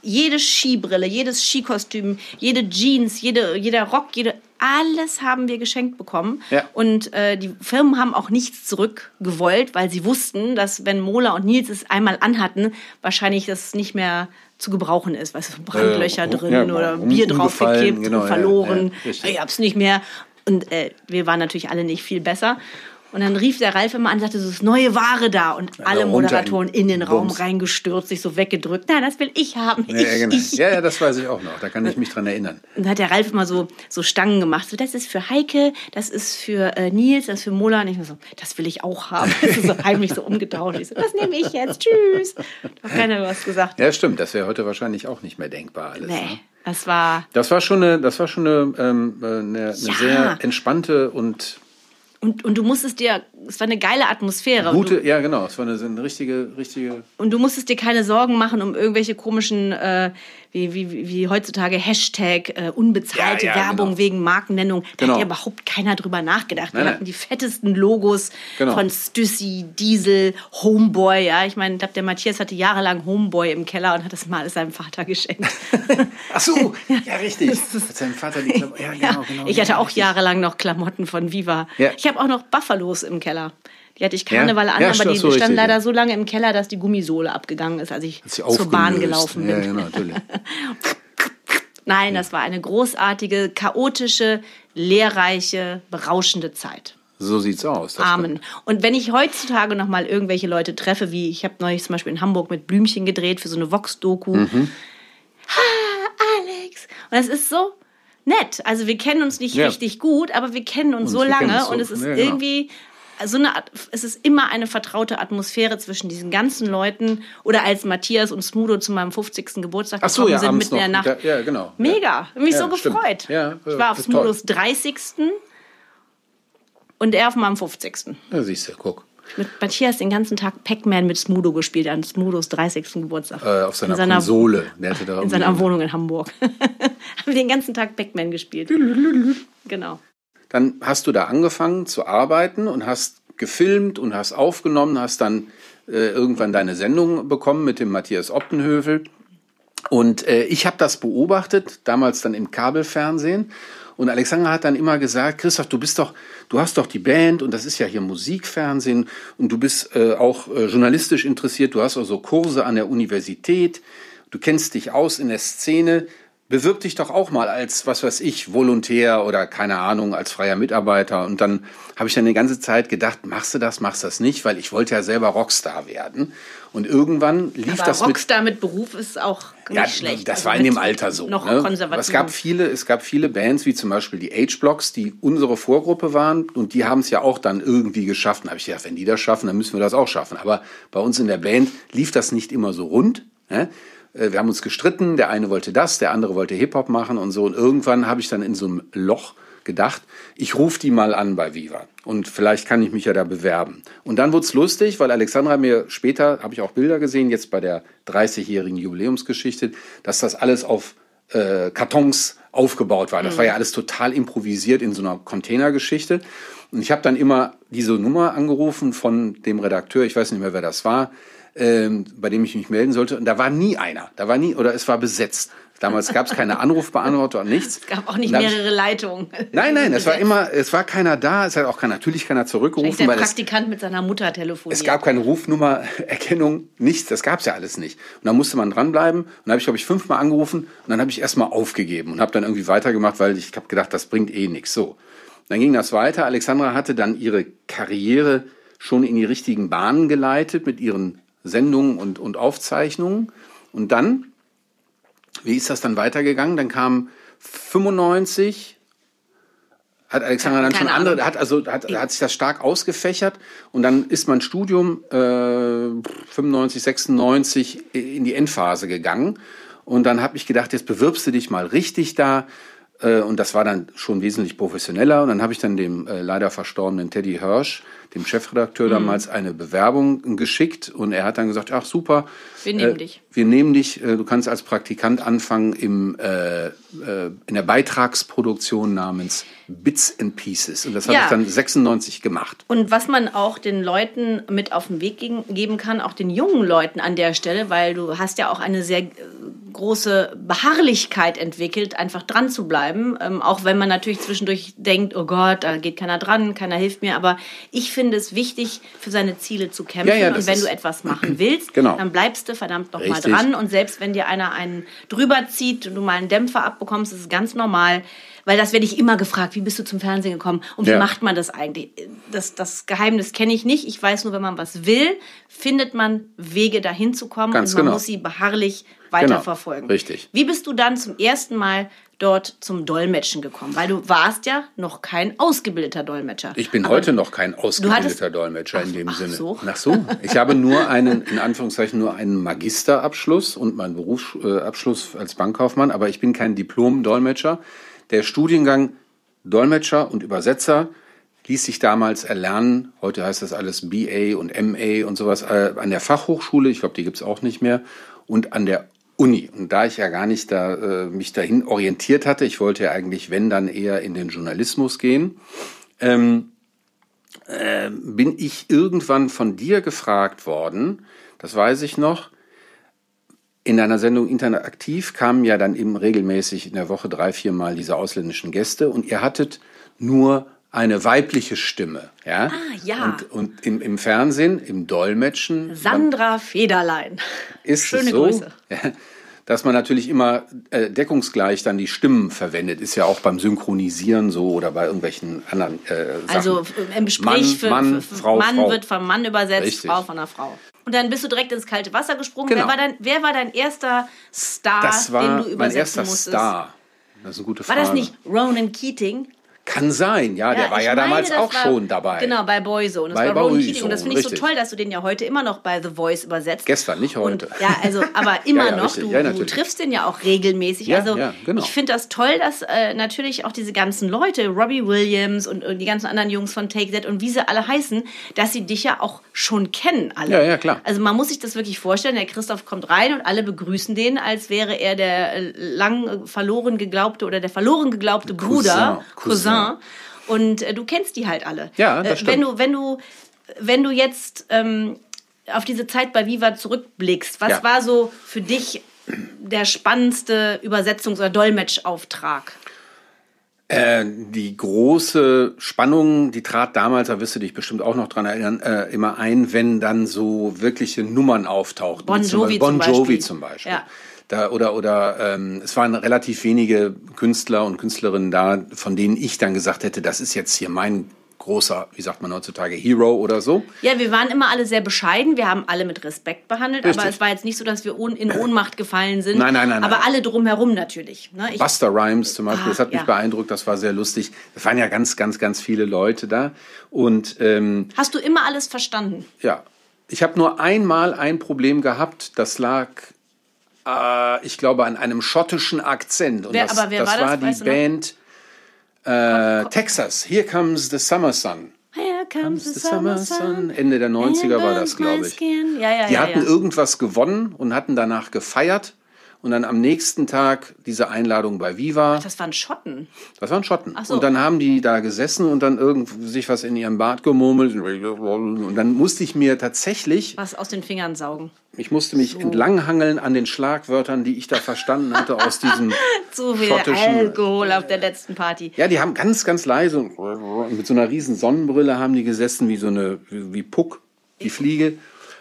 Jede Skibrille, jedes Skikostüm, jede Jeans, jede, jeder Rock, jede, alles haben wir geschenkt bekommen. Ja. Und äh, die Firmen haben auch nichts zurückgewollt, weil sie wussten, dass wenn Mola und Nils es einmal anhatten, wahrscheinlich das nicht mehr zu gebrauchen ist. Weißt du, Brandlöcher Äh, drin ja, oder Bier umgefallen, draufgekippt genau, verloren. ja, ich hab's nicht mehr. Und äh, wir waren natürlich alle nicht viel besser. Und dann rief der Ralf immer an und sagte, es ist neue Ware da. Und alle runter in Moderatoren in den Raum Bums. reingestürzt, sich so weggedrückt. Nein, das will ich haben. Ja, ich, ja, genau. ich. ja, ja, das weiß ich auch noch. Da kann ich mich dran erinnern. Und da hat der Ralf immer so, so Stangen gemacht. So, das ist für Heike, das ist für äh, Nils, das ist für Mola. Und ich so, das will ich auch haben. so heimlich so umgetauscht. Ich so, das nehme ich jetzt. Tschüss. Da hat keiner was gesagt. Ja, stimmt. Das wäre heute wahrscheinlich auch nicht mehr denkbar alles. Nee, Ne? das war. Das war schon eine, das war schon eine, ähm, äh, eine, eine Ja. sehr entspannte und Und, und du musstest dir, es war eine geile Atmosphäre. Gute, du, ja genau, es war eine, eine richtige, richtige. und du musstest dir keine Sorgen machen um irgendwelche komischen, äh, wie, wie, wie- wie heutzutage Hashtag äh, unbezahlte Ja, ja, Werbung genau. wegen Markennennung. Da Genau. hat ja überhaupt keiner drüber nachgedacht. Wir Nein, nein. hatten die fettesten Logos Genau. von Stüssi, Diesel, Homeboy. Ja, ich meine, ich glaube, der Matthias hatte jahrelang Homeboy im Keller und hat das mal seinem Vater geschenkt. Ach so, ja richtig. Hat sein Vater die Klamotten. Ja, genau, genau. ich hatte auch jahrelang noch Klamotten von Viva. Ich habe auch noch Buffalos im Keller. Die hatte ich Karneval Ja? an, Ja, aber stimmt, die so standen richtig, leider so lange im Keller, dass die Gummisohle abgegangen ist, als ich zur Bahn gelaufen bin. Ja, genau, natürlich. Nein, das war eine großartige, chaotische, lehrreiche, berauschende Zeit. So sieht's aus. das Amen. Und wenn ich heutzutage noch mal irgendwelche Leute treffe, wie ich habe neulich zum Beispiel in Hamburg mit Blümchen gedreht für so eine Vox-Doku. Mhm. Ha, Alex. Und das ist so nett. Also wir kennen uns nicht Ja. richtig gut, aber wir kennen uns Und so lange uns so. und es ist Ja, genau. irgendwie so eine es ist immer eine vertraute Atmosphäre zwischen diesen ganzen Leuten oder als Matthias und Smudo zu meinem 50. Geburtstag Ach so, gekommen ja, sind mitten in der noch. Nacht. Ja, genau. Mega, Ja. mich Ja, so gefreut. Ja, ich war auf toll. Smudos 30. und er auf meinem 50. Ja, siehst du, guck. Mit Matthias den ganzen Tag Pac-Man mit Smudo gespielt an Smudos 30. Geburtstag. Äh, auf seiner, in seiner, Konsole. Der hatte da in seiner Wohnung in Hamburg. Haben wir den ganzen Tag Pac-Man gespielt. genau. Dann hast du da angefangen zu arbeiten und hast gefilmt und hast aufgenommen, hast dann äh, irgendwann deine Sendung bekommen mit dem Matthias Optenhövel. Und äh, ich habe das beobachtet, damals dann im Kabelfernsehen. Und Alexander hat dann immer gesagt, Christoph, du bist doch, du hast doch die Band und das ist ja hier Musikfernsehen und du bist äh, auch äh, journalistisch interessiert, du hast also Kurse an der Universität, du kennst dich aus in der Szene. Bewirb dich doch auch mal als, was weiß ich, Volontär oder keine Ahnung, als freier Mitarbeiter. Und dann habe ich dann die ganze Zeit gedacht, machst du das, machst du das nicht, weil ich wollte ja selber Rockstar werden. Und irgendwann lief Aber das mit Rockstar mit Beruf ist auch nicht ja, schlecht. Das Also war in dem mit Alter so. Noch ne? konservativ. Aber es gab viele, es gab viele Bands, wie zum Beispiel die H-Blocks, die unsere Vorgruppe waren und die haben es ja auch dann irgendwie geschafft. Da habe ich gedacht, wenn die das schaffen, dann müssen wir das auch schaffen. Aber bei uns in der Band lief das nicht immer so rund. Ne? Äh, Wir haben uns gestritten, der eine wollte das, der andere wollte Hip-Hop machen und so. Und irgendwann habe ich dann in so einem Loch gedacht, ich rufe die mal an bei Viva und vielleicht kann ich mich ja da bewerben. Und dann wurde es lustig, weil Alexandra mir später, habe ich auch Bilder gesehen, jetzt bei der 30-jährigen Jubiläumsgeschichte, dass das alles auf äh, Kartons aufgebaut war. Das war ja alles total improvisiert in so einer Containergeschichte. Und ich habe dann immer diese Nummer angerufen von dem Redakteur, ich weiß nicht mehr, wer das war, ähm, bei dem ich mich melden sollte. Und da war nie einer. Da war nie, oder es war besetzt. Damals gab es keine Anrufbeantworter und nichts. Es gab auch nicht da ich- mehrere Leitungen. Nein, nein, es war immer, es war keiner da, es hat auch keiner, natürlich keiner zurückgerufen, der weil es, Praktikant mit seiner Mutter telefoniert. es gab keine Rufnummererkennung, nichts, das gab's ja alles nicht. Und da musste man dranbleiben. Und dann habe ich, glaube ich, fünfmal angerufen und dann habe ich erstmal aufgegeben und habe dann irgendwie weitergemacht, weil ich habe gedacht, das bringt eh nichts. So, dann ging das weiter. Alexandra hatte dann ihre Karriere schon in die richtigen Bahnen geleitet mit ihren Sendungen und, und Aufzeichnungen. Und dann, wie ist das dann weitergegangen? Dann kam 95, hat Alexander dann Keine schon andere, Ahnung. hat also hat, hat sich das stark ausgefächert und dann ist mein Studium äh, 95, 96 in die Endphase gegangen und dann habe ich gedacht, jetzt bewirbst du dich mal richtig da äh, und das war dann schon wesentlich professioneller und dann habe ich dann dem äh, leider verstorbenen Teddy Hirsch, dem Chefredakteur Mhm. damals eine Bewerbung geschickt und er hat dann gesagt, ach super, Wir nehmen äh, dich. wir nehmen dich, äh, du kannst als Praktikant anfangen im, äh, äh, in der Beitragsproduktion namens Bits and Pieces. Und das habe Ja. ich dann 96 gemacht. Und was man auch den Leuten mit auf den Weg geben kann, auch den jungen Leuten an der Stelle, weil du hast ja auch eine sehr äh, große Beharrlichkeit entwickelt, einfach dran zu bleiben. Ähm, auch wenn man natürlich zwischendurch denkt, oh Gott, da geht keiner dran, keiner hilft mir. Aber ich finde es wichtig, für seine Ziele zu kämpfen. Ja, ja, und wenn du etwas machen willst, Genau. dann bleibst du verdammt noch mal Richtig. dran. Und selbst wenn dir einer einen drüber zieht und du mal einen Dämpfer abbekommst, ist es ganz normal. Weil das werde ich immer gefragt, wie bist du zum Fernsehen gekommen und wie Ja. macht man das eigentlich? Das, das Geheimnis kenne ich nicht. Ich weiß nur, wenn man was will, findet man Wege dahin zu kommen Ganz und man genau. muss sie beharrlich Genau. weiterverfolgen. Richtig. Wie bist du dann zum ersten Mal dort zum Dolmetschen gekommen? Weil du warst ja noch kein ausgebildeter Dolmetscher. Ich bin Aber heute noch kein ausgebildeter Dolmetscher in dem ach Sinne. so. Ach so. Ich habe nur einen, in Anführungszeichen, nur einen Magisterabschluss und meinen Berufsabschluss als Bankkaufmann, aber ich bin kein Diplom-Dolmetscher. Der Studiengang Dolmetscher und Übersetzer ließ sich damals erlernen. Heute heißt das alles BA und MA und sowas äh, an der Fachhochschule. Ich glaube, die gibt's auch nicht mehr. Und an der Uni. Und da ich ja gar nicht da, äh, mich dahin orientiert hatte, ich wollte ja eigentlich, wenn, dann eher in den Journalismus gehen, bin ich irgendwann von dir gefragt worden, das weiß ich noch, in deiner Sendung Interaktiv kamen ja dann eben regelmäßig in der Woche drei, vier Mal diese ausländischen Gäste und ihr hattet nur eine weibliche Stimme. Ja? Ah, ja. Und, und im, im Fernsehen, im Dolmetschen, Sandra Federlein. ist Schöne es so, Grüße. dass man natürlich immer äh, deckungsgleich dann die Stimmen verwendet. Ist ja auch beim Synchronisieren so oder bei irgendwelchen anderen äh, Sachen. Also im Gespräch Mann, für, Mann, für, für Frau, Mann Frau. wird vom Mann übersetzt, Richtig. Frau von der Frau. Und dann bist du direkt ins kalte Wasser gesprungen. Genau. Wer, war dein, wer war dein erster Star, das war den du mein übersetzen erster musstest? Star. Das ist eine gute War Frage. das nicht Ronan Keating? Kann sein, ja, der war ja meine, damals auch war- schon dabei. Genau, bei Boyzone. Das Bei war Boyzone, Keating. Und das finde ich so richtig. toll, dass du den ja heute immer noch bei The Voice übersetzt. Gestern, nicht heute. Und, ja, also, aber immer Ja, ja, noch. Du, Ja, du triffst den ja auch regelmäßig. Ja, also ja, genau. ich finde das toll, dass äh, natürlich auch diese ganzen Leute, Robbie Williams und, und die ganzen anderen Jungs von Take That und wie sie alle heißen, dass sie dich ja auch schon kennen, alle. Ja, ja, klar. Also man muss sich das wirklich vorstellen, der Christoph kommt rein und alle begrüßen den, als wäre er der äh, lang verloren geglaubte oder der verloren geglaubte Bruder, Cousin. Cousin. Und äh, du kennst die halt alle. Ja, das Äh, stimmt. Wenn du, wenn du, wenn du jetzt ähm, auf diese Zeit bei Viva zurückblickst, was Ja. war so für dich der spannendste Übersetzungs- oder Dolmetschauftrag? Äh, die große Spannung, die trat damals, da wirst du dich bestimmt auch noch dran erinnern, äh, immer ein, wenn dann so wirkliche Nummern auftauchten. Bon Wie zum Jovi Beispiel- Bon zum Jovi Beispiel. zum Beispiel. Ja. Da, oder oder ähm, es waren relativ wenige Künstler und Künstlerinnen da, von denen ich dann gesagt hätte, das ist jetzt hier mein großer, wie sagt man heutzutage, Hero oder so. Ja, wir waren immer alle sehr bescheiden. Wir haben alle mit Respekt behandelt. Aber Richtig. es war jetzt nicht so, dass wir in Ohnmacht gefallen sind. Nein, nein, nein, Aber nein. alle drumherum natürlich. Ne? Buster Rhymes zum Beispiel, Ah, das hat mich ja. beeindruckt, das war sehr lustig. Es waren ja ganz, ganz, ganz viele Leute da. Und ähm, hast du immer alles verstanden? Ja, ich habe nur einmal ein Problem gehabt, das lag, äh, ich glaube, an einem schottischen Akzent. Und Wer- das, aber wer das war das? war die Weißt du? Band äh, Texas. Here comes the summer sun. Here comes The summer sun. Ende der 90er war das, glaube ich. Ja, ja, Die ja, hatten irgendwas gewonnen und hatten danach gefeiert. Und dann am nächsten Tag diese Einladung bei Viva. Das waren Schotten. Das waren Schotten. Ach so. Und dann haben die da gesessen und dann irgend sich was in ihrem Bart gemurmelt. Und dann musste ich mir tatsächlich Was aus den Fingern saugen. Ich musste mich entlanghangeln an den Schlagwörtern, die ich da verstanden hatte aus diesem Zu viel schottischen. Alkohol auf der letzten Party. Ja, die haben ganz, ganz leise und mit so einer riesen Sonnenbrille haben die gesessen, wie so eine, wie Puck, die Fliege.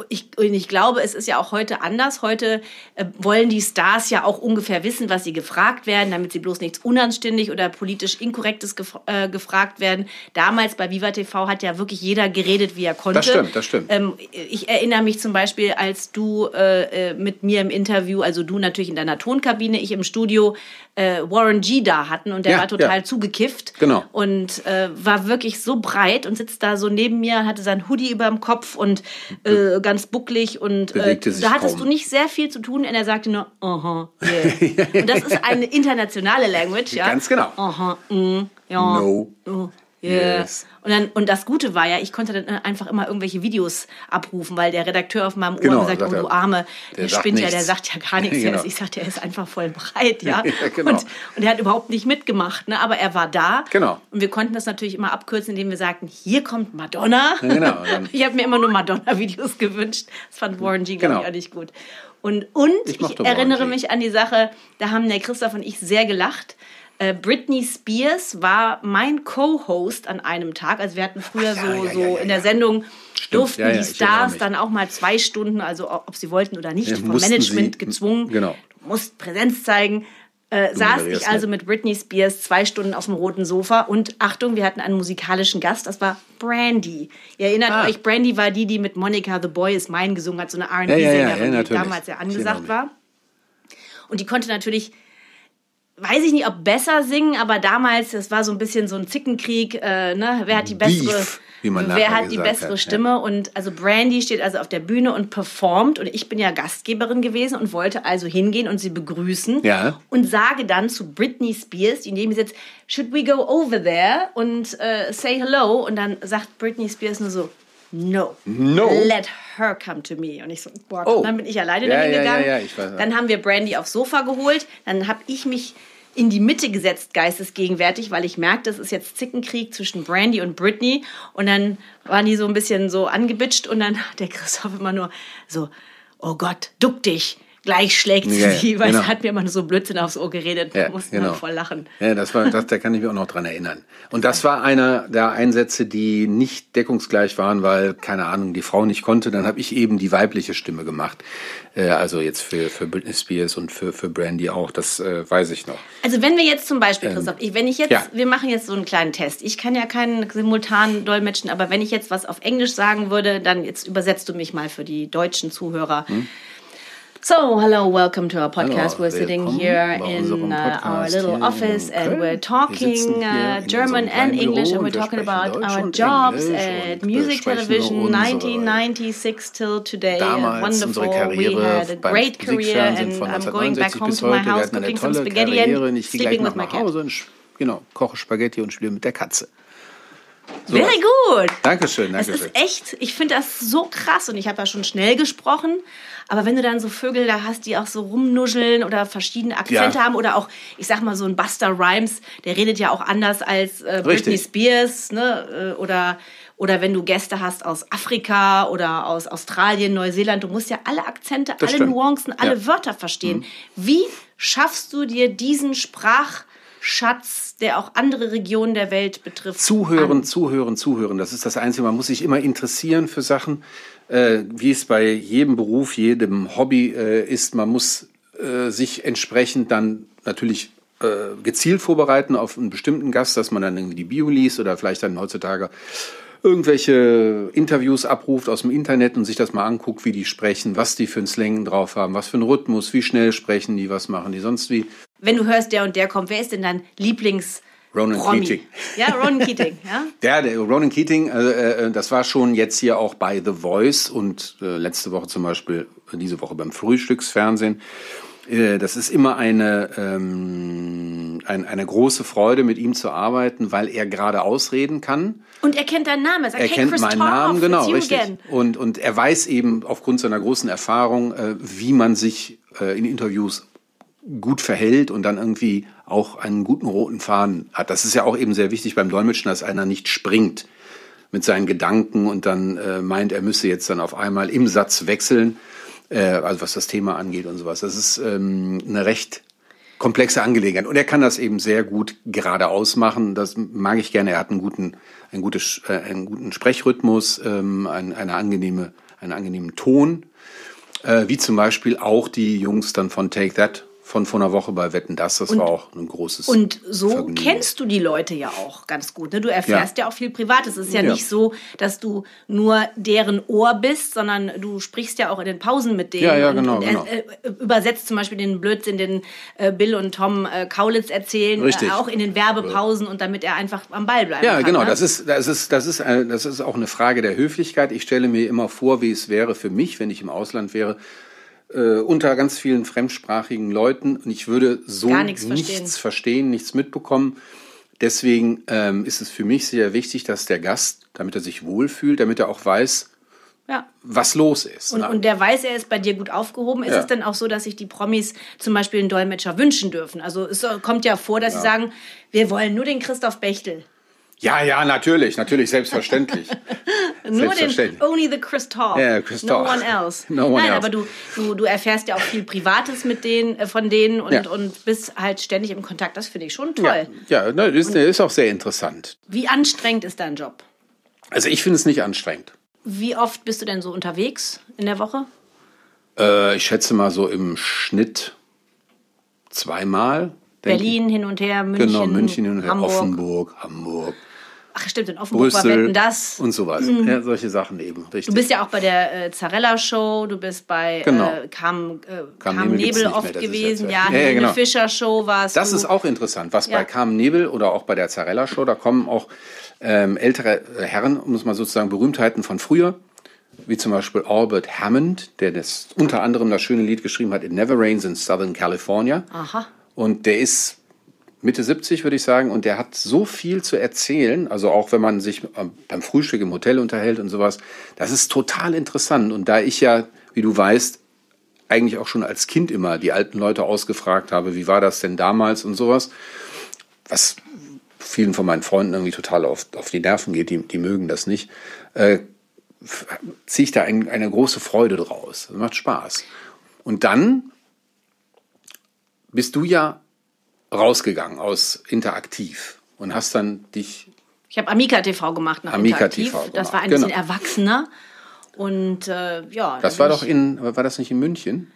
Ich, und ich glaube, es ist ja auch heute anders. Heute äh, wollen die Stars ja auch ungefähr wissen, was sie gefragt werden, damit sie bloß nichts unanständig oder politisch Inkorrektes gef äh, gefragt werden. Damals bei Viva TV hat ja wirklich jeder geredet, wie er konnte. Das stimmt, das stimmt. Ähm, ich erinnere mich zum Beispiel, als du äh, äh, mit mir im Interview, also du natürlich in deiner Tonkabine, ich im Studio, äh, Warren G da hatten und der Ja, war total ja. zugekifft. Genau. Und äh, war wirklich so breit und sitzt da so neben mir, hatte sein Hoodie über dem Kopf und äh, ganz bucklig und äh, da hattest kaum. du nicht sehr viel zu tun und er sagte nur, aha, yeah. und das ist eine internationale Language, ja. Ganz genau. Aha, mm, ja. No. Oh, yeah. Yes. Und, dann, und das Gute war ja, ich konnte dann äh, einfach immer irgendwelche Videos abrufen, weil der Redakteur auf meinem Ohr Genau, gesagt hat, oh du Arme, der, der spinnt ja, der sagt ja gar nichts. Genau. Ich sagte, er ist einfach voll breit, ja. Ja, genau. und, und er hat überhaupt nicht mitgemacht, ne? aber er war da. Genau. Und wir konnten das natürlich immer abkürzen, indem wir sagten, hier kommt Madonna. Ja, genau. Ich habe mir immer nur Madonna-Videos gewünscht. Das fand Warren G. Genau. ich auch nicht gut. Und, und Ich ich, erinnere mich an die Sache, da haben der Christoph und ich sehr gelacht. Äh, Britney Spears war mein Co-Host an einem Tag. Also wir hatten früher so, ja, so ja, in der. Sendung durften ja, ja, die Stars dann auch mal zwei Stunden, also ob sie wollten oder nicht, Ja, vom Management sie- gezwungen. genau. Du musst Präsenz zeigen. Äh, saß ich also mit. Britney Spears zwei Stunden auf dem roten Sofa und Achtung, wir hatten einen musikalischen Gast, das war Brandy. Ihr erinnert Ah. euch, Brandy war die, die mit Monica The Boy is Mine gesungen hat, so eine R&B-Sängerin, die damals ja angesagt war. Und die konnte natürlich, weiß ich nicht, ob besser singen, aber damals, das war so ein bisschen so ein Zickenkrieg, äh, ne? wer hat die bessere, Beef, wer hat die bessere hat, ja. Stimme? Und also Brandy steht also auf der Bühne und performt und ich bin ja Gastgeberin gewesen und wollte also hingehen und sie begrüßen Ja. und sage dann zu Britney Spears, die neben mir sitzt, should we go over there und äh, say hello? Und dann sagt Britney Spears nur so, no, No. let her come to me. Und ich so, boah, Oh. dann bin ich alleine Ja, dahin ja, gegangen. ja, ja. Dann haben wir Brandy aufs Sofa geholt, dann habe ich mich in die Mitte gesetzt, geistesgegenwärtig, weil ich merkte, es ist jetzt Zickenkrieg zwischen Brandy und Britney. Und dann waren die so ein bisschen so angebitscht und dann hat der Christoph immer nur so, oh Gott, duck dich. Gleich schlägt sie Ja, sie, weil genau. sie hat mir immer so Blödsinn aufs Ohr geredet. Da Ja, mussten genau. voll lachen. Ja, das war, das, da kann ich mich auch noch dran erinnern. Und das war einer der Einsätze, die nicht deckungsgleich waren, weil, keine Ahnung, die Frau nicht konnte. Dann habe ich eben die weibliche Stimme gemacht. Äh, also jetzt für, für Britney Spears und für, für Brandy auch, das äh, weiß ich noch. Also wenn wir jetzt zum Beispiel, Christoph, ich, wenn ich jetzt, ja. wir machen jetzt so einen kleinen Test. Ich kann ja keinen simultanen dolmetschen, aber wenn ich jetzt was auf Englisch sagen würde, dann jetzt übersetzt du mich mal für die deutschen Zuhörer. So, hello, welcome to our podcast. Hallo, we're sitting willkommen here bei in unserem uh, our Podcast little hier in office and Köln. we're Wir talking sitzen hier uh, in German unserem and kleinen English Büro and we're und wir talking sprechen about Deutsch our und jobs Englisch at und Music besprechen Television unsere- 1996 till today. Damals Wonderful. unsere Karriere we had a beim great career Musikfernsehen and von I'm going back 1969 home bis to my heute. Wir house, hatten eine cooking some tolle spaghetti Karriere und and ich gehe gleich sleeping noch with my nach cat. Hause und sch- genau, koche Spaghetti und spiele mit der Katze. So Very good. Dankeschön, Das Dankeschön. ist echt, ich finde das so krass und ich habe ja schon schnell gesprochen, aber wenn du dann so Vögel da hast, die auch so rumnuscheln oder verschiedene Akzente Ja. haben oder auch, ich sag mal so ein Buster Rhymes, der redet ja auch anders als äh, Britney. Spears, ne, äh, oder oder wenn du Gäste hast aus Afrika oder aus Australien, Neuseeland, du musst ja alle Akzente, Das alle stimmt. Nuancen, alle Ja. Mhm. Wörter verstehen. Wie schaffst du dir diesen Sprachschatz, der auch andere Regionen der Welt betrifft? Zuhören, zuhören, zuhören. Das ist das Einzige. Man muss sich immer interessieren für Sachen, äh, wie es bei jedem Beruf, jedem Hobby äh, ist. Man muss äh, sich entsprechend dann natürlich äh, gezielt vorbereiten auf einen bestimmten Gast, dass man dann irgendwie die Bio liest oder vielleicht dann heutzutage irgendwelche Interviews abruft aus dem Internet und sich das mal anguckt, wie die sprechen, was die für einen Slang drauf haben, was für einen Rhythmus, wie schnell sprechen die, was machen die sonst wie. Wenn du hörst, der und der kommt, wer ist denn dein Lieblings Ronan Promi? Keating. Ja, Ronan Keating, ja. Ja, der Ronan Keating, äh, äh, das war schon jetzt hier auch bei The Voice und äh, letzte Woche zum Beispiel, diese Woche beim Frühstücksfernsehen. Äh, das ist immer eine, ähm, ein, eine große Freude, mit ihm zu arbeiten, weil er gerade ausreden kann. Und er kennt deinen Namen. Er sagt, Er hey, kennt Christoph, meinen Namen, genau, richtig. again. Und, und er weiß eben aufgrund seiner großen Erfahrung, äh, wie man sich äh, in Interviews gut verhält und dann irgendwie auch einen guten roten Faden hat. Das ist ja auch eben sehr wichtig beim Dolmetschen, dass einer nicht springt mit seinen Gedanken und dann äh, meint, er müsse jetzt dann auf einmal im Satz wechseln, äh, also was das Thema angeht und sowas. Das ist ähm, eine recht komplexe Angelegenheit. Und er kann das eben sehr gut geradeaus machen. Das mag ich gerne. Er hat einen guten, einen, gutes, äh, einen guten Sprechrhythmus, ähm, ein, eine angenehme, einen angenehmen Ton. Äh, wie zum Beispiel auch die Jungs dann von Take That von vor einer Woche bei Wetten Das. Das war auch ein großes Und so Vergnügen. kennst du die Leute ja auch ganz gut. Ne? Du erfährst ja. auch viel Privates. Es ist ja, Ja. nicht so, dass du nur deren Ohr bist, sondern du sprichst ja auch in den Pausen mit denen. Ja, ja, und, genau, und genau. Äh, übersetzt zum Beispiel den Blödsinn, den äh, Bill und Tom äh, Kaulitz erzählen. Äh, auch in den Werbepausen und damit er einfach am Ball bleiben Ja, kann. genau. Ne? Das ist, das ist, das ist, äh, das ist auch eine Frage der Höflichkeit. Ich stelle mir immer vor, wie es wäre für mich, wenn ich im Ausland wäre, äh, unter ganz vielen fremdsprachigen Leuten und ich würde so nichts nichts verstehen. verstehen, nichts mitbekommen. Deswegen ähm, ist es für mich sehr wichtig, dass der Gast, damit er sich wohlfühlt, damit er auch weiß, ja. was los ist. Und, ne? und der weiß, er ist bei dir gut aufgehoben. Ist Ja. es denn auch so, dass sich die Promis zum Beispiel einen Dolmetscher wünschen dürfen? Also es kommt ja vor, dass sie sagen, wir wollen nur den Christoph Bechtel. Ja, ja, natürlich, natürlich, selbstverständlich. Nur den Only the Christoph. Ja, Christoph. No one else. No one Nein, else. aber du, du, du erfährst ja auch viel Privates mit denen, äh, von denen und, Ja. und bist halt ständig im Kontakt. Das finde ich schon toll. Ja, ja ne, das ist, ist auch sehr interessant. Wie anstrengend ist dein Job? Also ich finde es nicht anstrengend. Wie oft bist du denn so unterwegs in der Woche? Äh, ich schätze mal so im Schnitt zweimal. Berlin hin und her. München, Genau, München hin und her, Hamburg. Offenburg, Hamburg, Ach stimmt, in Offenburg war Brüssel Wetten, das. und sowas. Ja, solche Sachen eben, richtig. Du bist ja auch bei der äh, Zarella Show, du bist bei Genau. äh, Kam, äh, Kam Kam Nebel Nebel oft mehr, gewesen, ja. Ja, ja, genau. Fischer Show warst Das du. ist auch interessant, was Ja. bei Carmen Nebel oder auch bei der Zarella Show, da kommen auch ähm, ältere äh, Herren, um es mal sozusagen Berühmtheiten von früher, wie zum Beispiel Albert Hammond, der das unter anderem das schöne Lied geschrieben hat, It Never Rains in Southern California. Aha. Und der ist Mitte 70, würde ich sagen, und der hat so viel zu erzählen, also auch wenn man sich ähm, beim Frühstück im Hotel unterhält und sowas, das ist total interessant. Und da ich ja, wie du weißt, eigentlich auch schon als Kind immer die alten Leute ausgefragt habe, wie war das denn damals und sowas, was vielen von meinen Freunden irgendwie total auf, auf die Nerven geht, die, die mögen das nicht, äh, ziehe ich da ein, eine große Freude draus. Das macht Spaß. Und dann bist du ja rausgegangen aus Interaktiv und hast dann dich Ich habe Amika TV gemacht nach Amica Interaktiv. TV Das gemacht, war ein bisschen genau. erwachsener. Und äh, ja. Das da war doch in, war das nicht in München?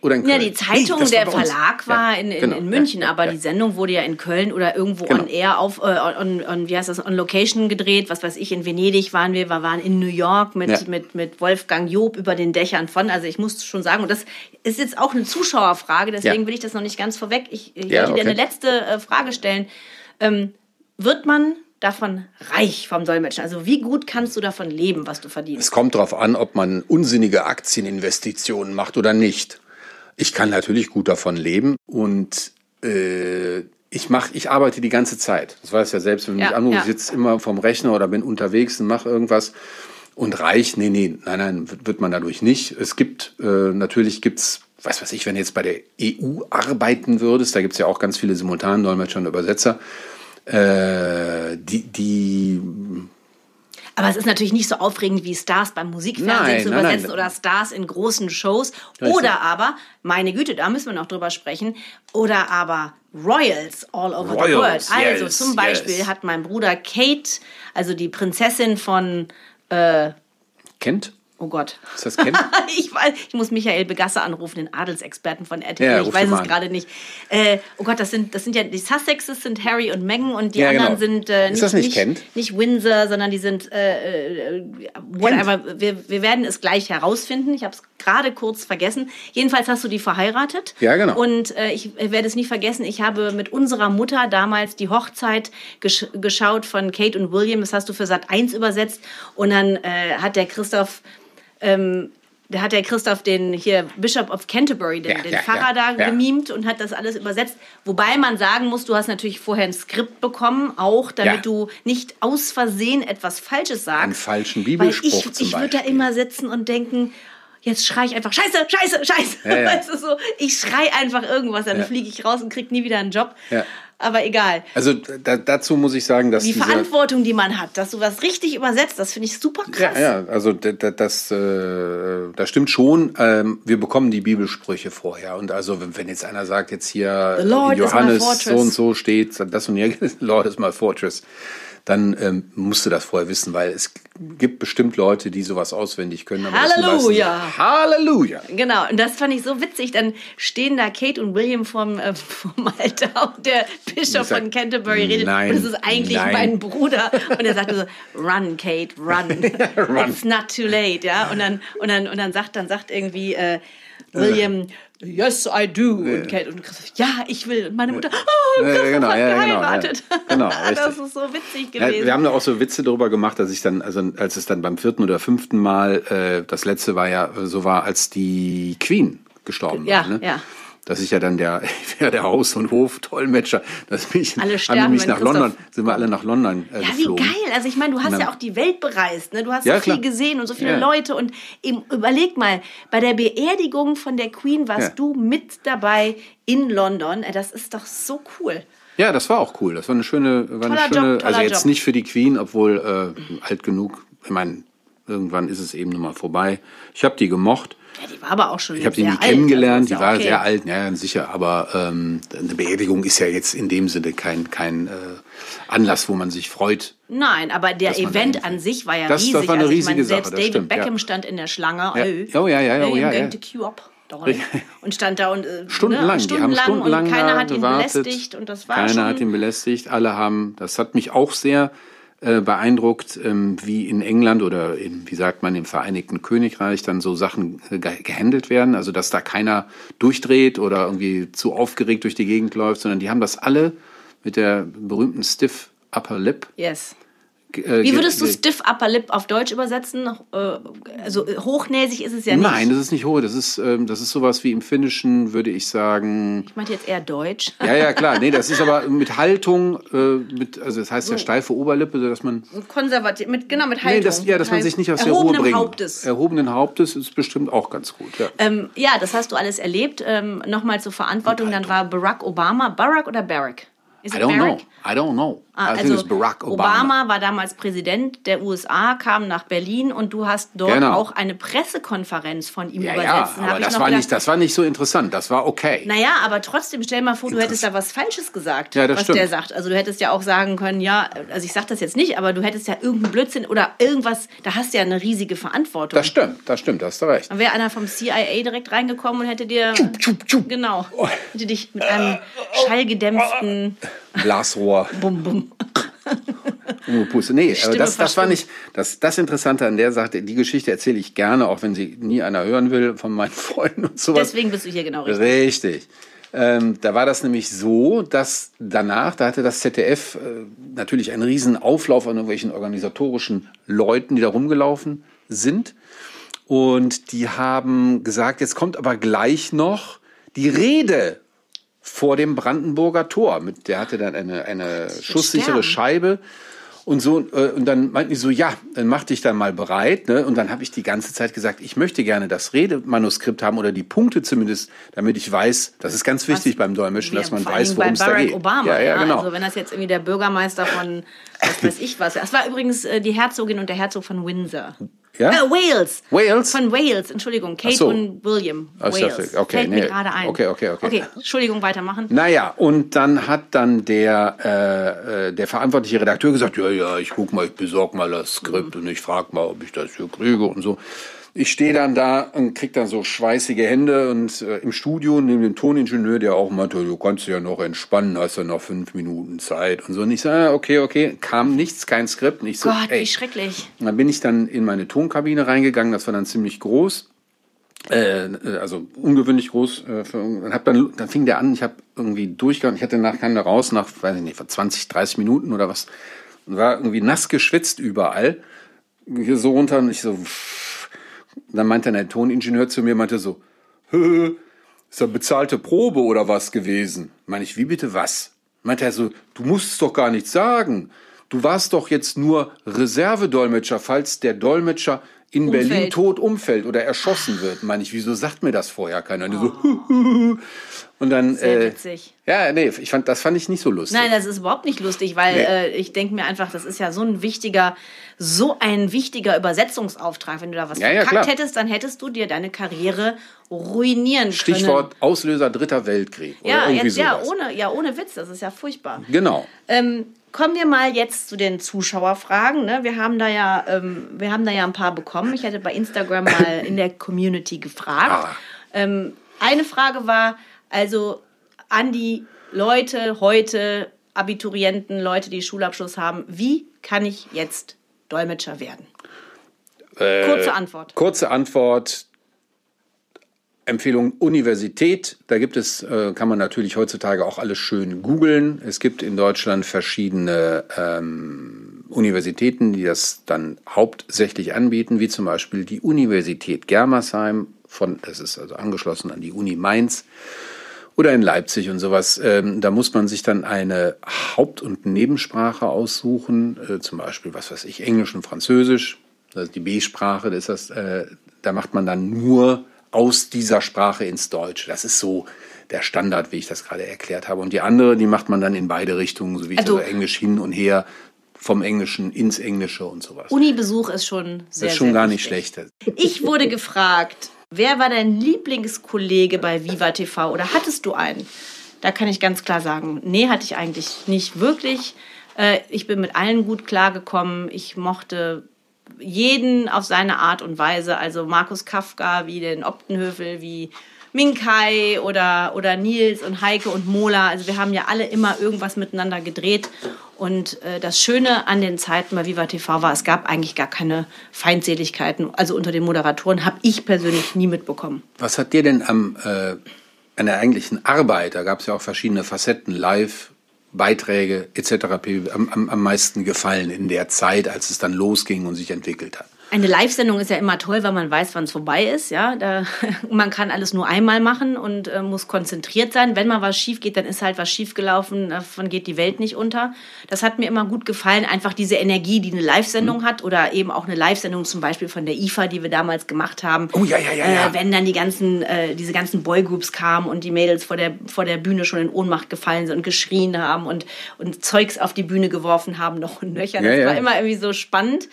Oder in Köln? Ja, die Zeitung, Nee, der. Verlag war Ja, in, in, genau, in München, ja, aber die Sendung wurde ja in Köln oder irgendwo Genau. on air auf, äh, on, on, wie heißt das, on Location gedreht. Was weiß ich, in Venedig waren wir, wir waren in New York mit, mit, mit Wolfgang Job über den Dächern von. Also ich muss schon sagen, und das ist jetzt auch eine Zuschauerfrage, deswegen will ich das noch nicht ganz vorweg. Ich, ich wollte dir okay. eine letzte äh, Frage stellen. Ähm, wird man davon reich vom Dolmetschen? Also wie gut kannst du davon leben, was du verdienst? Es kommt darauf an, ob man unsinnige Aktieninvestitionen macht oder nicht. Ich kann natürlich gut davon leben und äh, ich mach, ich arbeite die ganze Zeit. Das weiß ja selbst, wenn Ja, mich anrufst, ja. ich sitze immer vom Rechner oder bin unterwegs und mache irgendwas. Und reich, nee, nee, nein, nein, wird- man dadurch nicht. Es gibt, äh, natürlich gibt's, was weiß ich, wenn du jetzt bei der EU arbeiten würdest, da gibt's ja auch ganz viele Simultandolmetscher und Übersetzer, äh, die, die Aber es ist natürlich nicht so aufregend wie Stars beim Musikfernsehen Nein, zu nein, übersetzen nein. oder Stars in großen Shows. Richtig. Oder aber, meine Güte, da müssen wir noch drüber sprechen, oder aber Royals all over the Royals, world. Also yes, zum Beispiel yes. hat mein Bruder Kate, also die Prinzessin von, kennt. Oh Gott, Ist das kennt? ich weiß, ich muss Michael Begasser anrufen, den Adelsexperten von RTL. Ja, ich weiß es gerade nicht. Äh, oh Gott, das sind, das sind ja die Sussexes sind Harry und Meghan und die Ja, anderen genau. sind äh, Ist das nicht nicht, Kent? nicht Windsor, sondern die sind äh, äh, whatever. Wir, wir werden es gleich herausfinden. Ich habe es gerade kurz vergessen. Jedenfalls hast du die verheiratet. Ja, genau. Und äh, ich werde es nie vergessen. Ich habe mit unserer Mutter damals die Hochzeit gesch geschaut von Kate und William. Das hast du für Sat 1 übersetzt. Und dann äh, hat der Christoph ähm, da hat der Christoph den hier Bishop of Canterbury, den, Ja, den ja, Pfarrer ja, da gemimt und hat das alles übersetzt. Wobei man sagen muss, du hast natürlich vorher ein Skript bekommen, auch damit du nicht aus Versehen etwas Falsches sagst. Einen falschen Weil Bibelspruch ich, zum ich würde da immer sitzen und denken, jetzt schrei ich einfach Scheiße, Scheiße, Scheiße. Ja, ja. Weißt du so, ich schrei einfach irgendwas, dann Ja. fliege ich raus und krieg nie wieder einen Job. Ja. Aber egal. Also da, dazu muss ich sagen, dass Die Verantwortung, die man hat, dass du was richtig übersetzt, das finde ich super krass. Ja, ja, also da- da- das, äh, das stimmt schon. Ähm, wir bekommen die Bibelsprüche vorher. Und also wenn, jetzt einer sagt, jetzt hier Johannes so und so steht, das und hier, Lord is my fortress, dann ähm, musst du das vorher wissen, weil es gibt bestimmt Leute, die sowas auswendig können. Halleluja. Halleluja! Genau, und das fand ich so witzig. Dann stehen da Kate und William vom, äh, vom Altar und der Bischof von Canterbury redet. nein, und es ist eigentlich nein. mein Bruder. Und er sagte so, run, Kate, run. Run. It's not too late, ja. Und dann, und dann, und dann sagt, dann sagt irgendwie äh, William, yes, I do. Und Kate und Christoph, ja, ich will. Und meine Mutter, oh, Ja, ja, Christoph genau, hat ja, ja, genau, geheiratet. ja. Genau, das ist so witzig Ja, gewesen. wir haben da auch so Witze darüber gemacht, dass ich dann, also als es dann beim vierten oder fünften Mal, äh, das letzte war ja äh, so war, als die Queen gestorben Ja, war. Ne? ja. Dass ich ja dann der, wäre der Haus- und Hof-Dolmetscher, dass mich, Alle haben sterben, wir mich nach Christoph London, sind wir alle nach London äh, Ja, wie geflogen. geil. Also ich meine, du hast ja auch die Welt bereist. Ne? Du hast Ja, so viel klar. gesehen und so viele Ja. Leute. Und eben, überleg mal, bei der Beerdigung von der Queen warst Ja. du mit dabei in London. Das ist doch so cool. Ja, das war auch cool. Das war eine schöne, war eine schöne, Job, also jetzt Job. nicht für die Queen, obwohl äh, alt genug. Ich meine, irgendwann ist es eben nun mal vorbei. Ich habe die gemocht. Ja, die war aber auch schon Ich habe die nie alt, kennengelernt. also Die ist ja war okay. sehr alt, ja, sicher. Aber ähm, eine Beerdigung ist ja jetzt in dem Sinne kein kein äh, Anlass, wo man sich freut. Nein, aber der Event an sich war ja Das- das riesig. war eine also riesige meine, Sache, selbst das David stimmt, ja. Beckham stand in der Schlange. Ja. Ey, Oh, ja, ja, ja, oh, ja, ja. Und stand da und äh, Stundenlang, ne, die haben stundenlang und keiner hat ihn gewartet. belästigt und das war Keiner schon hat ihn belästigt. Alle haben, das hat mich auch sehr äh, beeindruckt, ähm, wie in England oder in, wie sagt man, im Vereinigten Königreich dann so Sachen äh, ge gehandelt werden. Also, dass da keiner durchdreht oder irgendwie zu aufgeregt durch die Gegend läuft, sondern die haben das alle mit der berühmten Stiff Upper Lip. Yes. Äh, Wie würdest du Stiff Upper Lip auf Deutsch übersetzen? Äh, Also äh, hochnäsig ist es ja nicht. Nein, das ist nicht hoch. Das ist, ähm, das ist sowas wie im Finnischen, würde ich sagen, ich meinte jetzt eher Deutsch. Ja, ja, klar. Nee, das ist aber mit Haltung, äh, mit, also das heißt ja steife Oberlippe, sodass man. Konservativ, mit, genau, mit Haltung. Nee, das, ja, dass man sich nicht aus der Ruhe bringt. Hauptes. Erhobenen Hauptes ist bestimmt auch ganz gut. Ja. Ähm, ja, das hast du alles erlebt. Ähm, Nochmal zur Verantwortung. Dann war Barack Obama. Barack oder Barack? Is I don't Barack? know. I don't know. Ah, think it's Barack Obama. war damals Präsident der USA, kam nach Berlin und du hast dort Genau. auch eine Pressekonferenz von ihm Ja, übersetzt. ja, aber das war, gedacht, nicht, das war nicht so interessant. Das war okay. Naja, aber trotzdem, stell mal vor, du hättest da was Falsches gesagt, Ja, was stimmt. der sagt. Also du hättest ja auch sagen können, ja, also ich sag das jetzt nicht, aber du hättest ja irgendeinen Blödsinn oder irgendwas, da hast du ja eine riesige Verantwortung. Das stimmt, das stimmt, da hast du recht. Dann wäre einer vom CIA direkt reingekommen und hätte dir, genau, Oh. hätte dich mit einem schallgedämpften Blasrohr. Bum Bum. Puste. Nee, Stimme das, das war nicht das, das Interessante an der Sache. Die Geschichte erzähle ich gerne, auch wenn sie nie einer hören will von meinen Freunden und sowas. Deswegen bist du hier genau richtig. Richtig. Ähm, da war das nämlich so, dass danach, da hatte das ZDF äh, natürlich einen riesen Auflauf an irgendwelchen organisatorischen Leuten, die da rumgelaufen sind. Und die haben gesagt, jetzt kommt aber gleich noch die Rede vor dem Brandenburger Tor. Mit, der hatte dann eine, eine schusssichere. Scheibe. Und so, äh, und dann meinten die so, ja, dann mach dich dann mal bereit. Ne? Und dann habe ich die ganze Zeit gesagt, ich möchte gerne das Redemanuskript haben oder die Punkte zumindest, damit ich weiß, das ist ganz wichtig beim Dolmetschen, dass man weiß, worum es da Barack geht. Obama. ja, ja, genau. Also wenn das jetzt irgendwie der Bürgermeister von, was weiß ich was. Das war übrigens äh, die Herzogin und der Herzog von Windsor. Ja? Äh, Wales. Wales? Von Wales, Entschuldigung. Kate so. und William. Wales. dachte, okay, Fällt nee. mir gerade ein. Okay, okay, okay. Okay, Entschuldigung, weitermachen. Naja, und dann hat dann der, äh, äh, der verantwortliche Redakteur gesagt, ja, ja, ich guck mal, ich besorg mal das Skript und ich frag mal, ob ich das hier kriege und so. Ich stehe dann da und krieg dann so schweißige Hände und äh, im Studio neben dem Toningenieur, der auch meinte, du kannst dich ja noch entspannen, hast ja noch fünf Minuten Zeit und so. Und ich sage, ah, okay, okay, kam nichts, kein Skript. Und ich so, Gott, ey, wie schrecklich. und dann bin ich dann in meine Tonkabine reingegangen, das war dann ziemlich groß. Äh, also ungewöhnlich groß. Äh, für, und hab dann, dann fing der an, ich habe irgendwie durchgegangen, ich hatte nach kam da raus nach, weiß ich nicht, 20, 30 Minuten oder was. Und war irgendwie nass geschwitzt überall. Hier so runter und ich so. pff. Dann meinte der Toningenieur zu mir, meinte so, "Hö, ist ja bezahlte Probe oder was gewesen? Meine ich, wie bitte was? Meinte er so, du musst es doch gar nicht sagen. Du warst doch jetzt nur Reservedolmetscher, falls der Dolmetscher in Umfällt. Berlin tot umfällt oder erschossen wird. Meine ich, wieso sagt mir das vorher keiner? Die so, und dann, Sehr äh, witzig. ja, nee, ich fand, das fand ich nicht so lustig. Nein, das ist überhaupt nicht lustig, weil Nee. äh, ich denke mir einfach, das ist ja so ein wichtiger, so ein wichtiger Übersetzungsauftrag. Wenn du da was Ja, ja, verkackt klar. hättest, dann hättest du dir deine Karriere ruinieren können. Stichwort Auslöser Dritter Weltkrieg. Oder Ja, irgendwie jetzt, ja, sowas. ohne, ja, ohne Witz, das ist ja furchtbar. Genau. Ähm, kommen wir mal jetzt zu den Zuschauerfragen. Ne? Wir, haben da ja, ähm, wir haben da ja ein paar bekommen. Ich hätte bei Instagram mal in der Community gefragt. Ah. Ähm, eine Frage war also an die Leute heute, Abiturienten, Leute, die Schulabschluss haben, wie kann ich jetzt Dolmetscher werden? Kurze Antwort. Kurze Antwort. Empfehlung Universität. Da gibt es, äh, kann man natürlich heutzutage auch alles schön googeln. Es gibt in Deutschland verschiedene ähm, Universitäten, die das dann hauptsächlich anbieten, wie zum Beispiel die Universität Germersheim, von, das ist also angeschlossen an die Uni Mainz oder in Leipzig und sowas. Ähm, da muss man sich dann eine Haupt- und Nebensprache aussuchen, äh, zum Beispiel, was weiß ich, Englisch und Französisch. Das ist die B-Sprache, das ist das, äh, da macht man dann nur aus dieser Sprache ins Deutsche. Das ist so der Standard, wie ich das gerade erklärt habe. Und die andere, die macht man dann in beide Richtungen, so wie ich Also- also Englisch hin und her, vom Englischen ins Englische und sowas. Unibesuch ist schon sehr, das ist schon sehr gar nicht wichtig. schlecht. Ich wurde gefragt, wer war dein Lieblingskollege bei Viva TV oder hattest du einen? Da kann ich ganz klar sagen, nee, hatte ich eigentlich nicht wirklich. Äh, Ich bin mit allen gut klargekommen. Ich mochte jeden auf seine Art und Weise. Also Markus Kafka, wie den Optenhöfel, wie Minkai oder, oder Nils und Heike und Mola. Also wir haben ja alle immer irgendwas miteinander gedreht. Und äh, das Schöne an den Zeiten bei Viva TV war, es gab eigentlich gar keine Feindseligkeiten. Also unter den Moderatoren habe ich persönlich nie mitbekommen. Was hat dir denn am, äh, an der eigentlichen Arbeit, da gab es ja auch verschiedene Facetten, live, Beiträge etc. am, am, am meisten gefallen in der Zeit, als es dann losging und sich entwickelt hat? Eine Live-Sendung ist ja immer toll, weil man weiß, wann es vorbei ist. Ja, da, man kann alles nur einmal machen und äh, muss konzentriert sein. Wenn mal was schief geht, dann ist halt was schief gelaufen. Davon geht die Welt nicht unter. Das hat mir immer gut gefallen. Einfach diese Energie, die eine Live-Sendung hat oder eben auch eine Live-Sendung zum Beispiel von der IFA, die wir damals gemacht haben. Oh, ja, ja, ja, ja. Äh, wenn dann die ganzen, äh, diese ganzen Boygroups kamen und die Mädels vor der, vor der Bühne schon in Ohnmacht gefallen sind und geschrien haben und, und Zeugs auf die Bühne geworfen haben, noch und nöcher. Das Ja, ja. war immer irgendwie so spannend.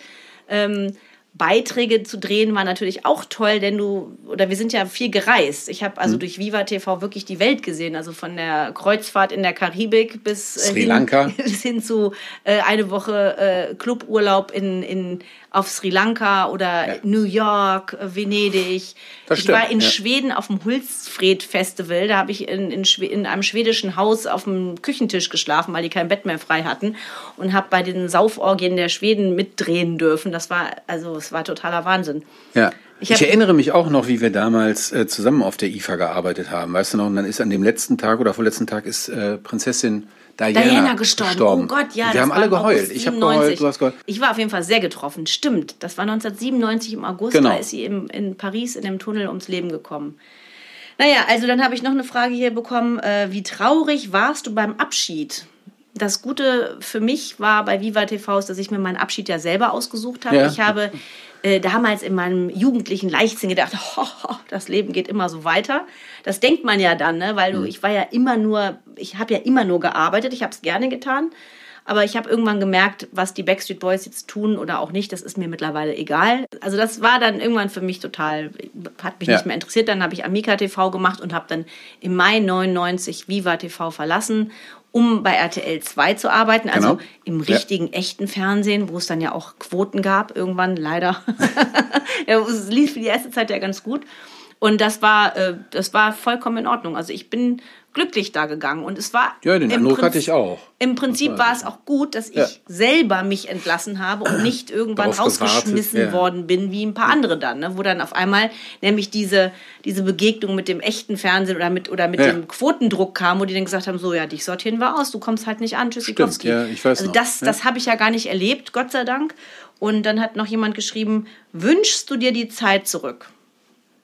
Ähm, Beiträge zu drehen war natürlich auch toll, denn du, oder wir sind ja viel gereist. Ich habe also durch Viva TV wirklich die Welt gesehen, also von der Kreuzfahrt in der Karibik bis, äh, Sri hin, Lanka. bis hin zu äh, eine Woche äh, Cluburlaub in, in, auf Sri Lanka oder New York, äh, Venedig. Das ich war in ja. Schweden auf dem Hultsfred Festival. Da habe ich in, in, in einem schwedischen Haus auf dem Küchentisch geschlafen, weil die kein Bett mehr frei hatten. Und habe bei den Sauforgien der Schweden mitdrehen dürfen. Das war, also, es war totaler Wahnsinn. Ja. Ich Ich, erinnere mich auch noch, wie wir damals äh, zusammen auf der IFA gearbeitet haben. Weißt du noch? Und dann ist an dem letzten Tag oder vorletzten Tag ist äh, Prinzessin Diana, Diana gestorben. Oh Gott, ja. Wir das haben alle geheult. Ich habe 97. geheult, du hast geheult. Ich war auf jeden Fall sehr getroffen. Stimmt. Das war 1997 im August. Genau. Da ist sie im, in Paris in dem Tunnel ums Leben gekommen. Naja, also dann habe ich noch eine Frage hier bekommen. Äh, wie traurig warst du beim Abschied? Das Gute für mich war bei Viva TV, ist, dass ich mir meinen Abschied ja selber ausgesucht habe. Ja. Ich habe äh, damals in meinem jugendlichen Leichtsinn gedacht, ho, ho, das Leben geht immer so weiter. Das denkt man ja dann, ne? weil du, ich war ja immer nur, ich habe ja immer nur gearbeitet, ich habe es gerne getan. Aber ich habe irgendwann gemerkt, was die Backstreet Boys jetzt tun oder auch nicht, das ist mir mittlerweile egal. Also das war dann irgendwann für mich total, hat mich Ja. nicht mehr interessiert. Dann habe ich Amika TV gemacht und habe dann im Mai 99 Viva TV verlassen, um bei RTL 2 zu arbeiten. Also Genau. im Ja. richtigen, echten Fernsehen, wo es dann ja auch Quoten gab, irgendwann leider. ja, es lief für die erste Zeit ja ganz gut. Und das war, äh, das war vollkommen in Ordnung. Also ich bin glücklich da gegangen und es war Ja, den im Eindruck Prinzip- hatte ich auch. Im Prinzip war es auch gut, dass ich Ja. selber mich entlassen habe und nicht irgendwann Darauf gewartet, rausgeschmissen ja. worden bin, wie ein paar andere dann, ne? wo dann auf einmal nämlich diese, diese Begegnung mit dem echten Fernsehen oder mit, oder mit Ja. dem Quotendruck kam, wo die dann gesagt haben, so ja, dich sortieren wir aus, du kommst halt nicht an, Tschüssikowski. Stimmt, ja, ich weiß also noch, das, ja. das habe ich ja gar nicht erlebt, Gott sei Dank. Und dann hat noch jemand geschrieben, wünschst du dir die Zeit zurück?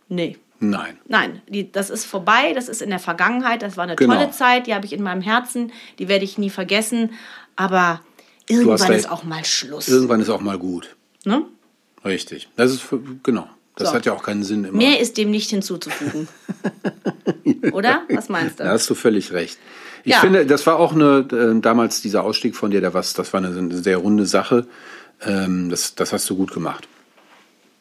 Nee. Nein. Nein, die, das ist vorbei, das ist in der Vergangenheit, das war eine Genau. tolle Zeit, die habe ich in meinem Herzen, die werde ich nie vergessen, aber irgendwann ist auch mal Schluss. Irgendwann ist auch mal gut. Ne? Richtig. Das ist für, genau. Das So. hat ja auch keinen Sinn immer. Mehr ist dem nicht hinzuzufügen. Oder? Was meinst du? Da hast du völlig recht. Ich Ja. finde, das war auch eine, äh, damals dieser Ausstieg von dir, der was, das war eine, eine sehr runde Sache. Ähm, das, das hast du gut gemacht.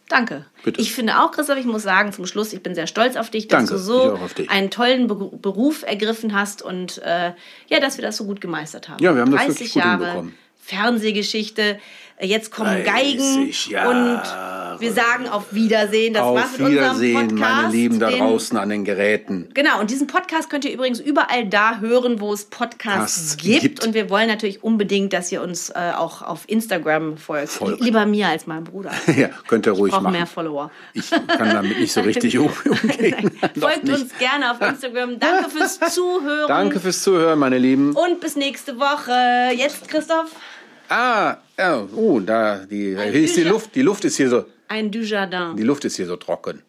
Danke. Bitte. Ich finde auch, Christoph, ich muss sagen, zum Schluss, ich bin sehr stolz auf dich, dass Danke, du so einen tollen Beru- Beruf ergriffen hast und äh, ja, dass wir das so gut gemeistert haben. Ja, wir haben das 30 wirklich gut Jahre hinbekommen. Fernsehgeschichte, jetzt kommen 30 Geigen Jahre. und wir sagen auf Wiedersehen. Das war's Auf mit unserem Wiedersehen, Podcast. meine Lieben da draußen an den Geräten. Genau, und diesen Podcast könnt ihr übrigens überall da hören, wo es Podcasts gibt. gibt. Und wir wollen natürlich unbedingt, dass ihr uns äh, auch auf Instagram folgt. Folgt. Lieber mir als meinem Bruder. Ja, könnt ihr ruhig Ich machen. mehr Follower. Ich kann damit nicht so richtig um- umgehen. Folgt uns gerne auf Instagram. Danke fürs Zuhören. Danke fürs Zuhören, meine Lieben. Und bis nächste Woche. Jetzt, Christoph, Ah, ja, oh, da, die, hier ist die. Luft, die Luft ist hier so, ein Dujardin. die Luft ist hier so trocken.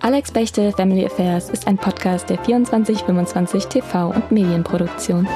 Alex Bechtel Family Affairs ist ein Podcast der 2425 TV und Medienproduktion.